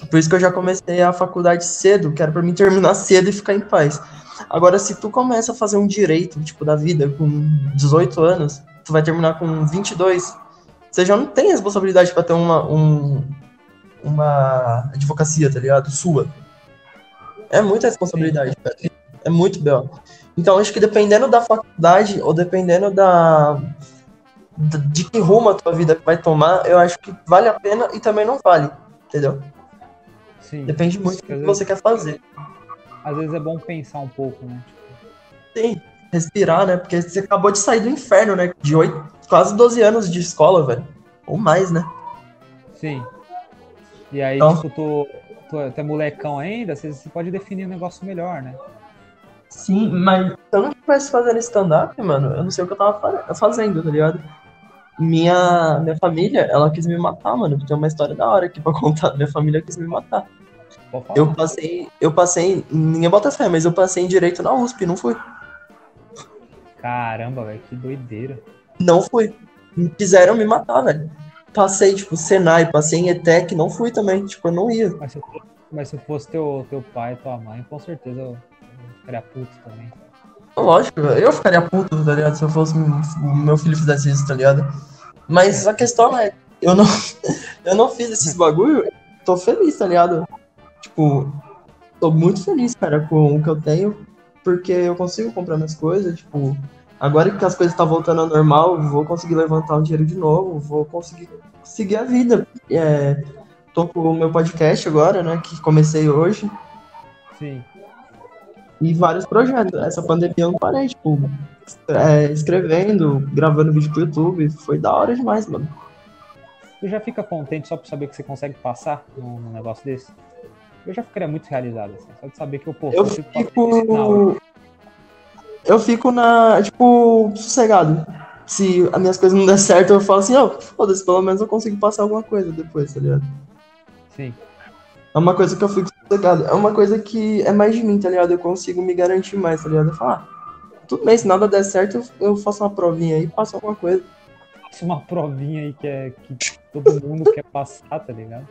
Por isso que eu já comecei a faculdade cedo, que era pra mim terminar [LAUGHS] cedo e ficar em paz. Agora, se tu começa a fazer um direito, tipo, da vida com 18 anos, tu vai terminar com 22, você já não tem responsabilidade pra ter uma, um, uma advocacia, tá ligado? Sua. É muita responsabilidade, velho. É muito bel. Então, acho que dependendo da faculdade ou dependendo da- de que rumo a tua vida vai tomar, eu acho que vale a pena e também não vale, entendeu? Sim. Depende muito do que vezes- você quer fazer. Às vezes é bom pensar um pouco, né? Sim, respirar, né? Porque você acabou de sair do inferno, né? De oito, quase 12 anos de escola, velho. Ou mais, né? Sim. E aí, Então- tipo, tu, tu, é- tu é molecão ainda, você, você pode definir um negócio melhor, né? Sim, mas se eu não estivesse fazendo stand-up, mano, eu não sei o que eu tava fa- fazendo, tá ligado? Minha, minha família, ela quis me matar, mano. Tem uma história da hora aqui pra [LAUGHS] contar. Minha família quis me matar. Eu passei, eu passei, ninguém bota fé, mas eu passei em direito na USP, não fui. Caramba, velho, que doideira. Não fui. Quiseram me matar, velho. Passei, tipo, Senai, passei em ETEC, não fui também. Tipo, eu não ia. Mas se, eu fosse- mas se fosse teu, teu pai, tua mãe, com certeza eu, eu ficaria puto também. Lógico, eu ficaria puto, tá ligado? Se eu fosse o meu filho fizesse isso, tá ligado? Mas a questão é, eu não, [LAUGHS] eu não fiz esses bagulho, tô feliz, tá ligado? Tipo, tô muito feliz, cara, com o que eu tenho, porque eu consigo comprar minhas coisas, tipo, agora que as coisas estão voltando ao normal, vou conseguir levantar um dinheiro de novo, vou conseguir seguir a vida. É, tô com o meu podcast agora, né? Que comecei hoje. Sim. E vários projetos. Essa pandemia eu não parei, tipo, é, escrevendo, gravando vídeo pro YouTube. Foi da hora demais, mano. Tu já fica contente só por saber que você consegue passar num, num negócio desse? Eu já ficaria muito realizado, assim, só de saber que eu posso. Eu fico. Eu fico na. Tipo, sossegado. Se as minhas coisas não der certo, eu falo assim, ó, oh, foda-se, pelo menos eu consigo passar alguma coisa depois, tá ligado? Sim. É uma coisa que eu fico sossegado. É uma coisa que é mais de mim, tá ligado? Eu consigo me garantir mais, tá ligado? Eu falo, ah, tudo bem, se nada der certo, eu faço uma provinha aí e passo alguma coisa. Faço uma provinha aí que, é, que todo mundo quer passar, tá ligado?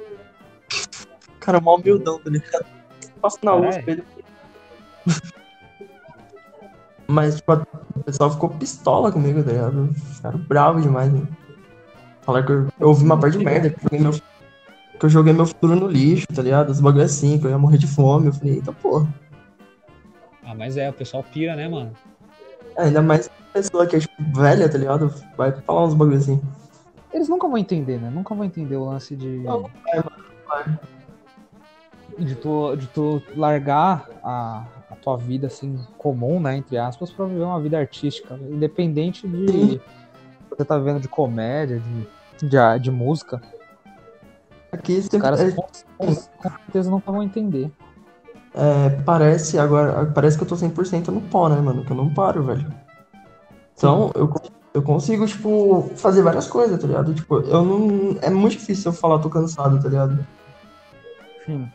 Cara, mó humildão, tá ligado? Passo na luz pra ele. Mas, tipo, o pessoal ficou pistola comigo, tá ligado? Ficaram bravo demais, né? Falaram que eu, eu ouvi uma parte de merda, que eu, meu, que eu joguei meu futuro no lixo, tá ligado? Os bagulho assim, que eu ia morrer de fome. Eu falei, eita porra. Ah, mas é, o pessoal pira, né, mano? É, ainda mais pessoa que é, tipo, velha, tá ligado? Vai falar uns bagulho assim. Eles nunca vão entender, né? Nunca vão entender o lance de. Não, vai, mano, vai. De tu, de tu largar a, a tua vida assim comum, né, entre aspas, para viver uma vida artística, independente de você tá vendo de comédia, de, de, de música. Aqui os caras é... com, com, certeza não vão entender. É, parece agora, parece que eu tô 100% no pó, né, mano, que eu não paro, velho. Então, eu, eu consigo, tipo, fazer várias coisas, tá ligado? Tipo, eu não. É muito difícil eu falar, tô cansado, tá ligado? Sim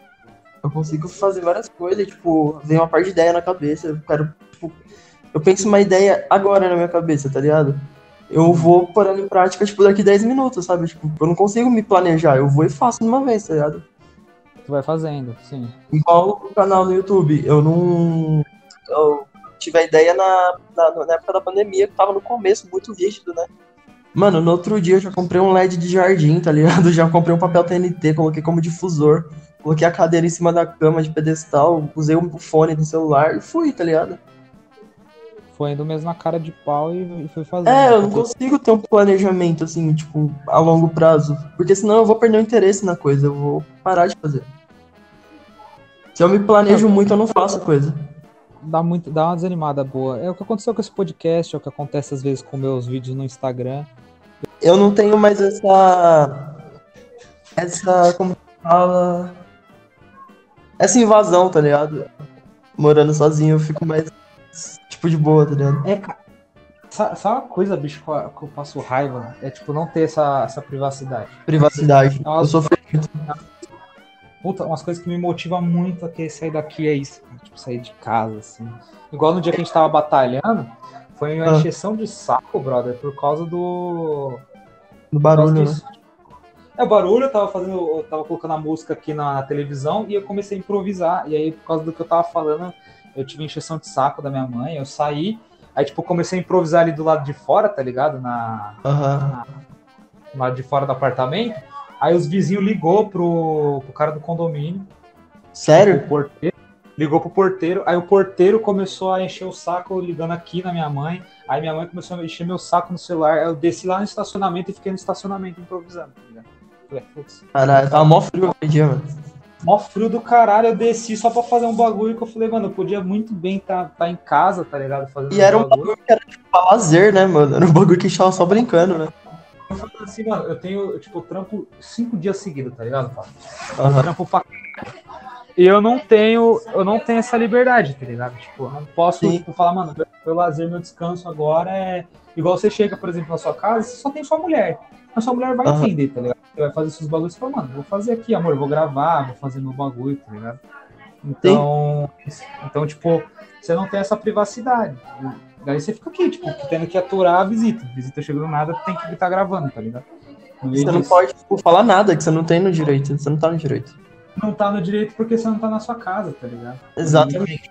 eu consigo fazer várias coisas, tipo, vem uma parte de ideia na cabeça, eu quero, tipo, eu penso uma ideia agora na minha cabeça, tá ligado? Eu vou parando em prática, tipo, daqui 10 minutos, sabe? Tipo, eu não consigo me planejar, eu vou e faço de uma vez, tá ligado? Tu vai fazendo, sim. Igual o canal no YouTube, eu não. Eu tive a ideia na, na, na época da pandemia, que tava no começo, muito rígido, né? Mano, no outro dia eu já comprei um LED de jardim, tá ligado? [LAUGHS] Já comprei um papel TNT, coloquei como difusor. Coloquei a cadeira em cima da cama de pedestal, usei o fone do celular e fui, tá ligado? Foi indo mesmo na cara de pau e, foi fazendo. É, eu não consigo ter um planejamento, assim, tipo, a longo prazo. Porque senão eu vou perder o interesse na coisa, eu vou parar de fazer. Se eu me planejo muito, eu não faço a coisa. Dá, muito, dá uma desanimada boa. É o que aconteceu com esse podcast, é o que acontece às vezes com meus vídeos no Instagram. Eu não tenho mais essa. Essa. Como fala? essa invasão, tá ligado? Morando sozinho, eu fico mais, tipo, de boa, tá ligado? É, cara. Sabe uma coisa, bicho, que eu passo raiva? É, tipo, não ter essa, essa privacidade. Privacidade. Nossa, eu sou feliz. Puta, umas coisas que me motivam muito a que sair daqui é isso, tipo, sair de casa, assim. Igual no dia que a gente tava batalhando, foi uma ah. encheção de saco, brother, por causa do. Do barulho, né? É o barulho, eu tava fazendo, eu tava colocando a música aqui na, na, televisão e eu comecei a improvisar. E aí, por causa do que eu tava falando, eu tive encheção de saco da minha mãe, eu saí, aí tipo, comecei a improvisar ali do lado de fora, tá ligado? Na, uhum. na do lado de fora do apartamento. Aí os vizinhos ligou pro, pro cara do condomínio. Sério? Pro porteiro, ligou pro porteiro, aí o porteiro começou a encher o saco ligando aqui na minha mãe. Aí minha mãe começou a encher meu saco no celular. Eu desci lá no estacionamento e fiquei no estacionamento improvisando, tá ligado? Caralho, tava mó frio aquele dia, mano. Mó frio do caralho, eu desci só pra fazer um bagulho que eu falei, mano, eu podia muito bem estar tá, tá em casa, tá ligado? Fazendo e um era um bagulho. bagulho que era tipo pra lazer, né, mano? Era um bagulho que estava só brincando, né? Eu falei assim, mano, eu tenho, tipo, trampo cinco dias seguidos, tá ligado? Uhum. Trampo pra e eu não tenho, eu não tenho essa liberdade, tá ligado? Tipo, eu não posso tipo, falar, mano, meu lazer, meu descanso agora é igual você chega, por exemplo, na sua casa, você só tem sua mulher. A sua mulher vai uhum. entender, tá ligado? Você vai fazer seus bagulhos e fala, mano, vou fazer aqui, amor, vou gravar, vou fazer meu bagulho, tá ligado? Então, então, tipo, você não tem essa privacidade. Daí você fica aqui, tipo, tendo que aturar a visita. A visita chegando nada, tem que estar gravando, tá ligado? Você não pode tipo, falar nada que você não tem no direito, você não tá no direito não tá no direito porque você não tá na sua casa, tá ligado? Exatamente.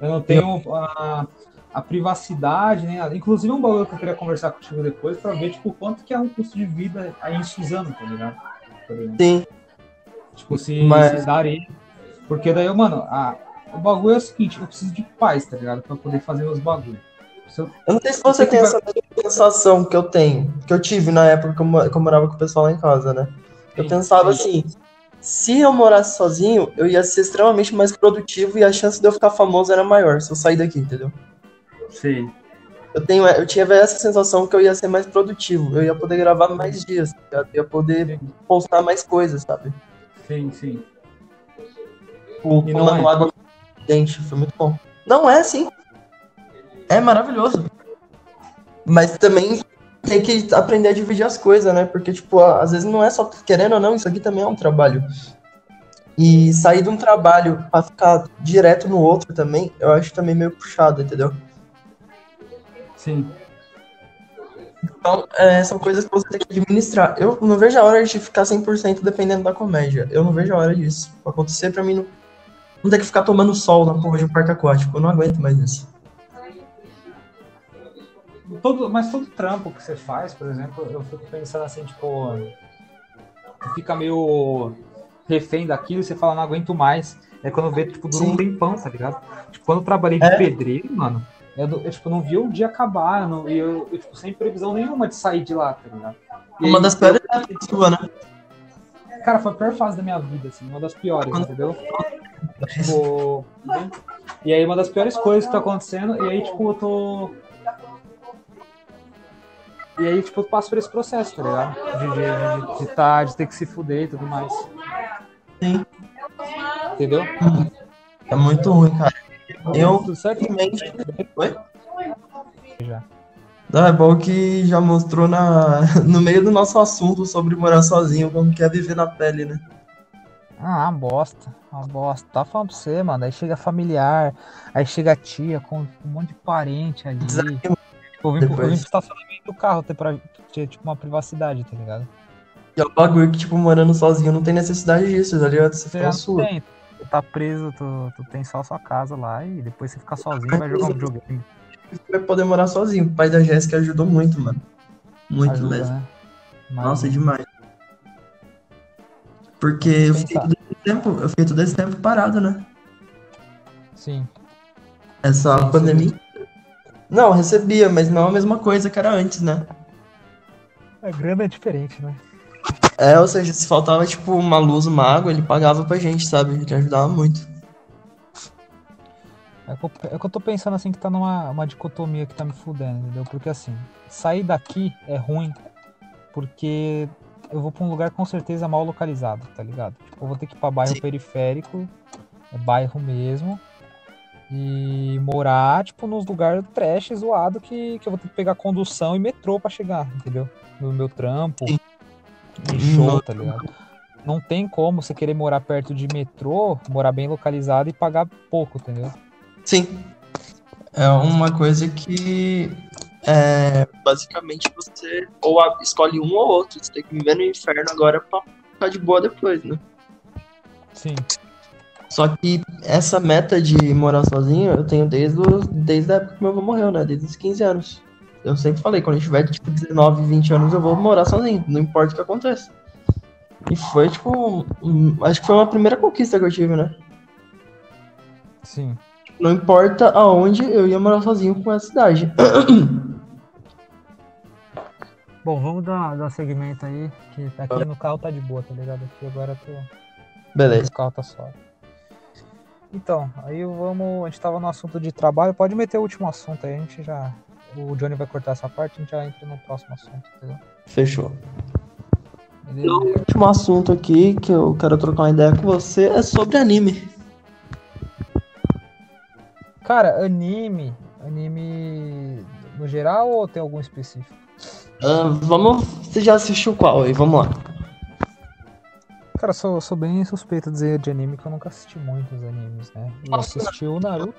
Eu não tenho a, a privacidade, né? Inclusive é um bagulho que eu queria conversar contigo depois pra ver, tipo, quanto que é um custo de vida aí em Suzano, tá ligado? Sim. Tipo, se, Mas... se darem. Porque daí, mano, a, o bagulho é o seguinte, eu preciso de paz, tá ligado? Pra poder fazer meus bagulhos. Eu... eu não sei se você tem essa sensação que eu tenho, que eu tive na época que eu, que eu morava com o pessoal lá em casa, né? Eu pensava assim, se eu morasse sozinho, eu ia ser extremamente mais produtivo e a chance de eu ficar famoso era maior se eu sair daqui, entendeu? Sim. Eu, tenho, eu tinha essa sensação que eu ia ser mais produtivo, eu ia poder gravar mais dias, eu ia poder postar mais coisas, sabe? Sim, sim. O não é? água gente, foi muito bom. Não é assim. É maravilhoso. Mas também tem que aprender a dividir as coisas, né? Porque, tipo, às vezes não é só querendo ou não, isso aqui também é um trabalho. E sair de um trabalho pra ficar direto no outro também, eu acho também meio puxado, entendeu? Sim. Então, é, são coisas que você tem que administrar. Eu não vejo a hora de ficar 100% dependendo da comédia. Eu não vejo a hora disso. Acontecer pra mim, não, não ter que ficar tomando sol na porra de um parque aquático. Eu não aguento mais isso. Todo, mas todo trampo que você faz, por exemplo, eu fico pensando assim, tipo, fica meio refém daquilo e você fala, não aguento mais. É quando vê, tipo, dura um Sim. tempão, tá ligado? Tipo, quando eu trabalhei de É. pedreiro, mano, eu, eu, tipo, não via o dia acabar, eu não, e eu, eu, tipo, sem previsão nenhuma de sair de lá, tá ligado? E Uma aí, das piores épocas sua, né? Cara, foi a pior fase da minha vida, assim, uma das piores, Quando- entendeu? Tipo, e aí uma das piores coisas que tá acontecendo, e aí, tipo, eu tô. E aí, tipo, eu passo por esse processo, tá ligado? De, de, de, de, tá, de ter que se fuder e tudo mais. Sim. Entendeu? É muito ruim, cara. Eu, infelizmente. Oi? Já. Não, é bom que já mostrou na, [LAUGHS] no meio do nosso assunto sobre morar sozinho, como que é viver na pele, né? Ah, uma bosta. Uma bosta. Tá falando pra você, mano. Aí chega familiar, aí chega a tia com um monte de parente ali. Tipo, eu vim, pro- eu vim pro Depois. estacionamento do carro ter, pra, ter tipo uma privacidade, tá ligado? E é um bagulho que, tipo, morando sozinho não tem necessidade disso, tá ligado? Você Você fica sua. tem. Tu tá preso, tu, tu tem só a sua casa lá e depois você fica sozinho e vai jogar um videogame. Vai poder morar sozinho. O pai da Jéssica ajudou muito, mano. Muito Ajuda, mesmo. né? Nossa, demais. Porque eu fiquei, todo esse tempo, eu fiquei todo esse tempo parado, né? Sim. Essa Sim, pandemia. Não, eu recebia, mas não a mesma coisa que era antes, né? A grana é diferente, né? É, ou seja, se faltava, tipo, uma luz, uma água, ele pagava pra gente, sabe? Ele ajudava muito. É que, eu, é que eu tô pensando assim que tá numa uma dicotomia que tá me fudendo, entendeu? Porque assim, sair daqui é ruim porque eu vou pra um lugar com certeza mal localizado, tá ligado? Tipo, eu vou ter que ir pra bairro Sim. periférico, é bairro mesmo, e morar, tipo, nos lugares trash zoado que, que eu vou ter que pegar condução e metrô pra chegar, entendeu? No meu trampo, Sim. Em show, Não. tá ligado? Não tem como você querer morar perto de metrô, morar bem localizado e pagar pouco, entendeu? Sim. É uma coisa que é, basicamente você ou a- escolhe um ou outro. Você tem que viver no inferno agora pra ficar de boa depois, né? Sim. Só que essa meta de morar sozinho eu tenho desde, o, desde a época que meu avô morreu, né? Desde os 15 anos. Eu sempre falei, quando eu tiver tipo 19, 20 anos eu vou morar sozinho, não importa o que aconteça. E foi tipo, acho que foi uma primeira conquista que eu tive, né? Sim. Não importa aonde eu ia morar sozinho com essa cidade. [COUGHS] Bom, vamos dar, dar segmento aí, que aqui no carro tá de boa, tá ligado? Aqui agora tô, Beleza. o carro tá suave. Então, aí vamos. A gente tava no assunto de trabalho, pode meter o último assunto aí, a gente já. O Johnny vai cortar essa parte, a gente já entra no próximo assunto, entendeu? Fechou. Beleza? O último assunto aqui que eu quero trocar uma ideia com você é sobre anime. Cara, anime. Anime no geral ou tem algum específico? Ah, vamos. Você já assistiu qual aí? Vamos lá. Cara, sou, sou bem suspeito de dizer de anime que eu nunca assisti muitos animes, né? Eu assisti o Naruto.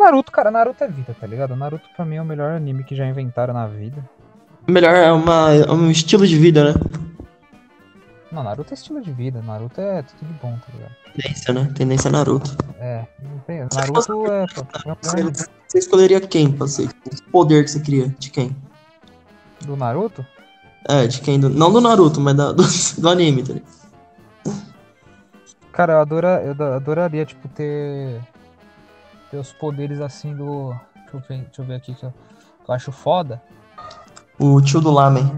Naruto, cara, Naruto é vida, tá ligado? Naruto pra mim é o melhor anime que já inventaram na vida. Melhor é, uma, é um estilo de vida, né? Não, Naruto é estilo de vida, Naruto é tudo de bom, tá ligado? Tendência, né? Tendência Naruto. É, tem- Naruto é. é Você, você escolheria quem pra ser? O poder que você queria? De quem? do Naruto? É, de quem? Do- não do Naruto, mas da- [LAUGHS] do, do anime, tá ligado? Cara, eu, adora, eu adoraria, tipo, ter. Ter os poderes assim do. Deixa eu ver, deixa eu ver aqui que eu, que eu acho foda. O tio do Lamen.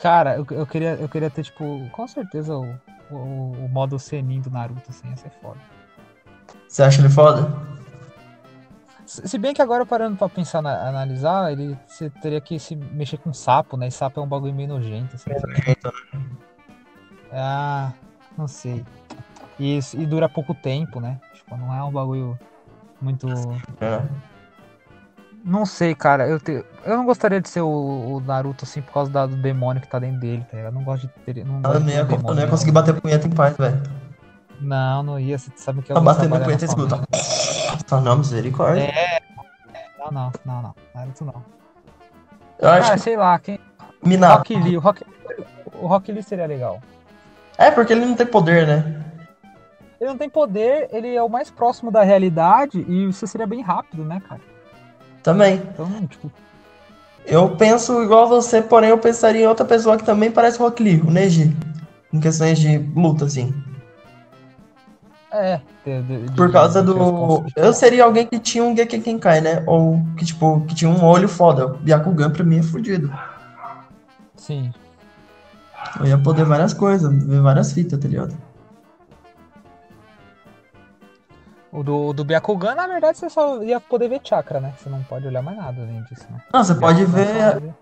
Cara, eu, eu, queria, eu queria ter, tipo, com certeza o, o, o modo Senin do Naruto, assim, ia ser foda. Você acha ele foda? Se bem que agora parando pra pensar, na, analisar, ele você teria que se mexer com sapo, né? E sapo é um bagulho meio nojento, assim. Ah, não sei. E, e dura pouco tempo, né? Tipo, não é um bagulho muito. É. Não sei, cara. Eu, te- eu não gostaria de ser o, o Naruto assim por causa da- do demônio que tá dentro dele, tá? Eu não gosto de ter. Não, Eu não ia, ter eu não ia demônio, conseguir bater punheta em paz, velho. Não, não ia. Você sabe que eu vou batendo punheta escuta. família. Só não, misericórdia. Não, não, não, não. Naruto não. Eu acho Ah, sei lá, quem. que Minato. Rock Lee. O Rock, o Rock Lee seria legal. É, porque ele não tem poder, né? Ele não tem poder, ele é o mais próximo da realidade e você seria bem rápido, né, cara? Também. Então, tipo, Eu penso igual você, porém eu pensaria em outra pessoa que também parece Rock Lee, o Neji. Em questões de luta, assim. é. de- de- Por causa de- do. Eu seria alguém que tinha um Gekikenkai, né? Ou que, tipo, que tinha um olho foda. Byakugan pra mim é fudido. Sim. Eu ia poder várias coisas, ver várias fitas, tá ligado? O do, o do Byakugan, na verdade, você só ia poder ver chakra, né? Você não pode olhar mais nada além disso, né? Não, você pode ver. só-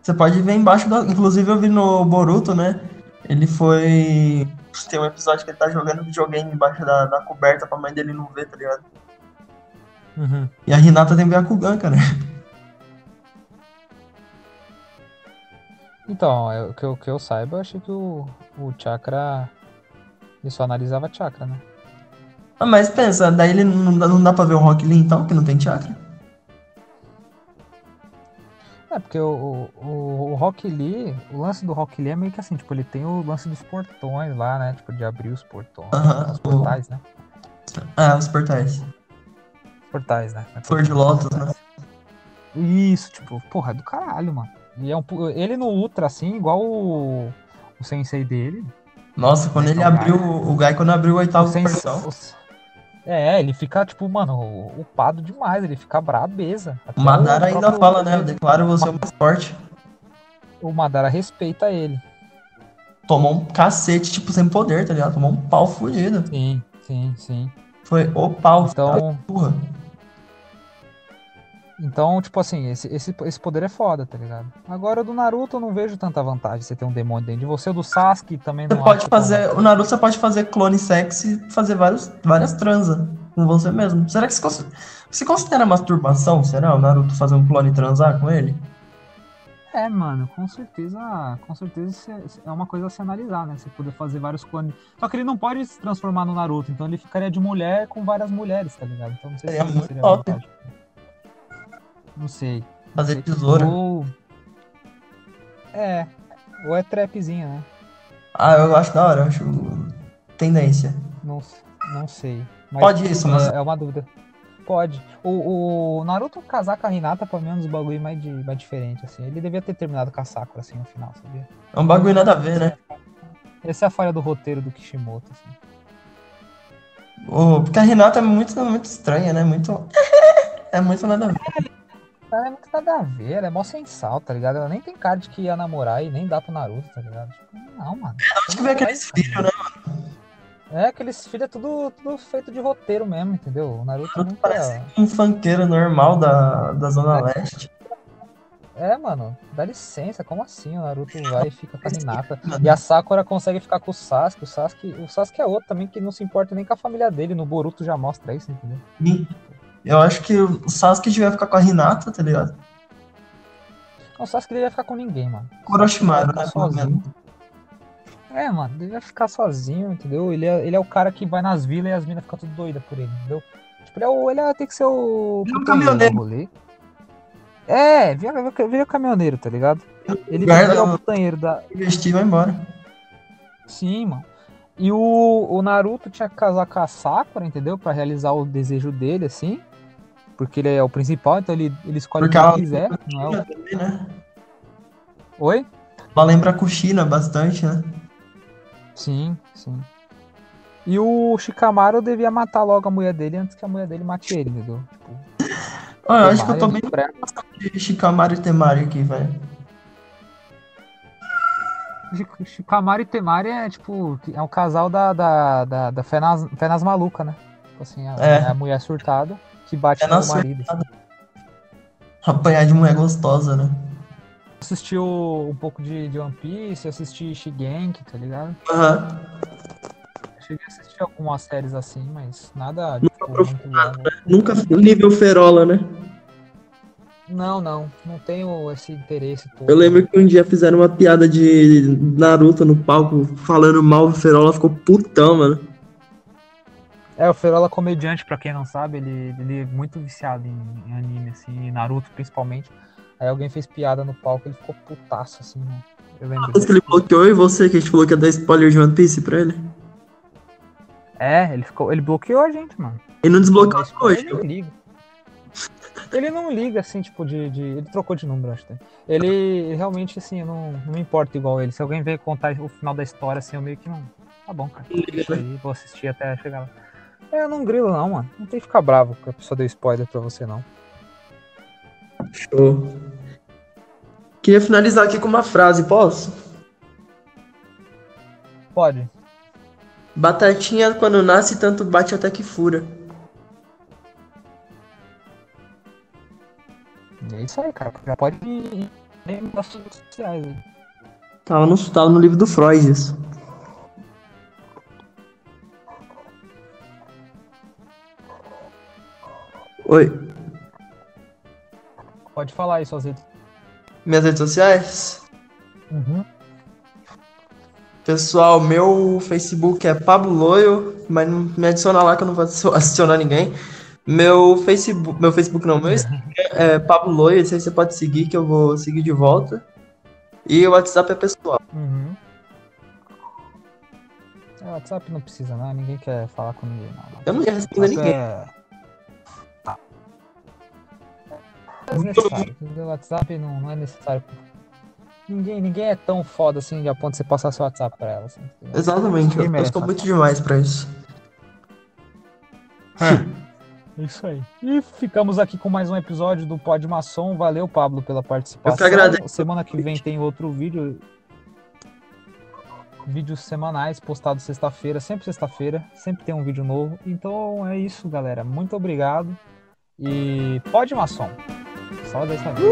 Você pode ver embaixo da. Inclusive eu vi no Boruto, né? Ele foi. Tem um episódio que ele tá jogando videogame embaixo da, da coberta pra mãe dele não ver, tá ligado? Uhum. E a Hinata tem Byakugan, cara. Então, eu, que, eu, que eu saiba, eu achei que o, o chakra. Ele só analisava chakra, né? Ah, mas pensa, daí ele não, dá- não dá pra ver o Rock Lee então, que não tem chakra. É, porque o, o, o, o Rock Lee, o lance do Rock Lee é meio que assim, tipo, ele tem o lance dos portões lá, né? Tipo, de abrir os portões, Aham, os o- portais, né? Ah, os portais. Portais, né? Flor de Lótus, né? Isso, tipo, porra, é do caralho, mano. E é um, ele no Ultra, assim, igual o, o sensei dele. Nossa, quando ele abriu. O Gai, quando abriu o O oitavo sensei, portão. o- é, ele fica, tipo, mano, upado demais, ele fica brabeza. Até O Madara ainda fala, né? Eu declaro você o mais forte. O Madara respeita ele. Tomou um cacete, tipo, sem poder, tá ligado? Tomou um pau fudido. Sim, sim, sim. Foi o pau, Então, porra. Então tipo assim, esse, esse, esse poder é foda, tá ligado? Agora o do Naruto eu não vejo tanta vantagem você ter um demônio dentro de você. O do Sasuke também Você não pode acho tão- fazer. O Naruto você pode fazer clone sexy e fazer vários, várias transas com você mesmo. Será que se, cons- se considera masturbação? Será o Naruto fazer um clone transar com ele? É, mano, com certeza, com certeza é- é uma coisa a se analisar, né? Você poder fazer vários clones. Só que ele não pode se transformar no Naruto, então ele ficaria de mulher com várias mulheres, tá ligado? Então não sei se muito seria top. vantagem. Não sei. Fazer tesoura. Ou... É, ou é trapzinha, né? Ah, eu acho da hora, eu acho tendência. Não, não sei. Pode isso, é, mas- é uma dúvida. Pode. O, o Naruto casar com a Hinata, é um dos bagulho mais, de, mais diferente, assim. Ele devia ter terminado com a Sakura, assim, no final, sabia? É um bagulho nada a ver, né? Essa é a falha do roteiro do Kishimoto, assim. O- porque a Renata é muito, muito estranha, né? Muito. [LAUGHS] É muito nada a ver. Ela é muito nada a ver, ela é mó sensal, tá ligado? Ela nem tem cara de que ia namorar e nem dá pro Naruto, tá ligado? Tipo, não, mano. Acho que vem aqueles filhos, né? É, aqueles filhos é tudo, tudo feito de roteiro mesmo, entendeu? O Naruto Naruto nunca... parece um funkeiro normal da, da Zona Leste. É, mano, dá licença, como assim? O Naruto vai e fica com a Hinata. E a Sakura consegue ficar com o Sasuke. O Sasuke, o Sasuke é outro também que não se importa nem com a família dele. No Boruto já mostra isso, entendeu? Eu acho que o Sasuke devia ficar com a Hinata, tá ligado? O Sasuke devia ficar com ninguém, mano. Com o Orochimaru, né? Pelo Sozinho. menos. É, mano, devia ficar sozinho, entendeu? Ele é, ele é o cara que vai nas vilas e as minas ficam tudo doidas por ele, entendeu? Tipo, ele, é o, ele é- tem que ser o. Ele é o caminhoneiro. É, vira, vira caminhoneiro, tá ligado? Ele é o o- putanheiro da, Investir e vai embora. Sim, mano. E o, o Naruto tinha que casar com a Sakura, entendeu? Pra realizar o desejo dele, assim. Porque ele é o principal, então ele, ele escolhe Porque o que ela- quiser. Não é o... Também, né? Oi? Ela lembra a bastante, né? Sim, sim. E o Shikamaru devia matar logo a mulher dele antes que a mulher dele mate ele, entendeu? Tipo, Ah, eu acho que eu tô bem é brabo. de Shikamaru e Temari aqui, velho. Shikamaru e Temari é tipo. É um casal da, da, da, da Fé, nas, Fé nas Maluca, né? Tipo assim, a, É. a mulher surtada que bate Fé no marido. assim. [LAUGHS] Apanhar de mulher gostosa, né? Assistiu um pouco de, de One Piece, assisti Shigenki, tá ligado? Aham. Cheguei a assistir algumas séries assim, mas nada tipo, muito longo. Nunca nível ferola, né? Não, não. Não tenho esse interesse todo. Eu lembro que um dia fizeram uma piada de Naruto no palco falando mal do ferola, ficou putão, mano. É, o Ferola comediante, pra quem não sabe, ele, ele é muito viciado em, em anime, assim, em Naruto principalmente. Aí alguém fez piada no palco, ele ficou putaço, assim, né? Eu lembro. Depois que ele bloqueou e você, que a gente falou que ia dar spoiler de One Piece pra ele. É, ele ficou. Ele bloqueou a gente, mano. Ele não desbloqueou até hoje. Ele não liga. Ele não liga, assim, tipo, de. de- ele trocou de número, acho. que. Ele realmente, assim, eu não, não me importa igual ele. Se alguém vier contar o final da história, assim, eu meio que não. Tá bom, cara. Deixa aí, vou assistir até chegar lá. É, eu não grilo, não, mano. Não tem que ficar bravo que a pessoa deu spoiler pra você, não. Show. Queria finalizar aqui com uma frase, posso? Pode. Batatinha quando nasce, tanto bate até que fura. E é isso aí, cara. Já pode ir nas redes sociais. Tava no, tava no livro do Freud isso. Oi. Pode falar aí suas redes. Minhas redes sociais? Uhum. Pessoal, meu Facebook é Pablo Loyo, mas não me adiciona lá que eu não vou adicio- adicionar [LAUGHS] ninguém. Meu Facebook, meu Facebook não, meu Instagram é Pablo Loyo, esse aí você pode seguir que eu vou seguir de volta. E o WhatsApp é pessoal. Uhum. É, WhatsApp não precisa, não. Ninguém quer falar com ninguém, não. Eu não ia responder ninguém. É... É desnecessário. O WhatsApp não, não é necessário. Ninguém, ninguém é tão foda assim a ponto de você passar seu WhatsApp pra ela. Assim? Exatamente, Ninguém eu, eu sou muito demais pra isso. Isso aí. E ficamos aqui com mais um episódio do Pod Maçom. Valeu, Pablo, pela participação. Eu que agradeço. Semana que vem tem outro vídeo. Vídeos semanais postados sexta-feira, sempre sexta-feira, sempre tem um vídeo novo. Então é isso, galera. Muito obrigado. E Pod Maçom. Só dessa vez.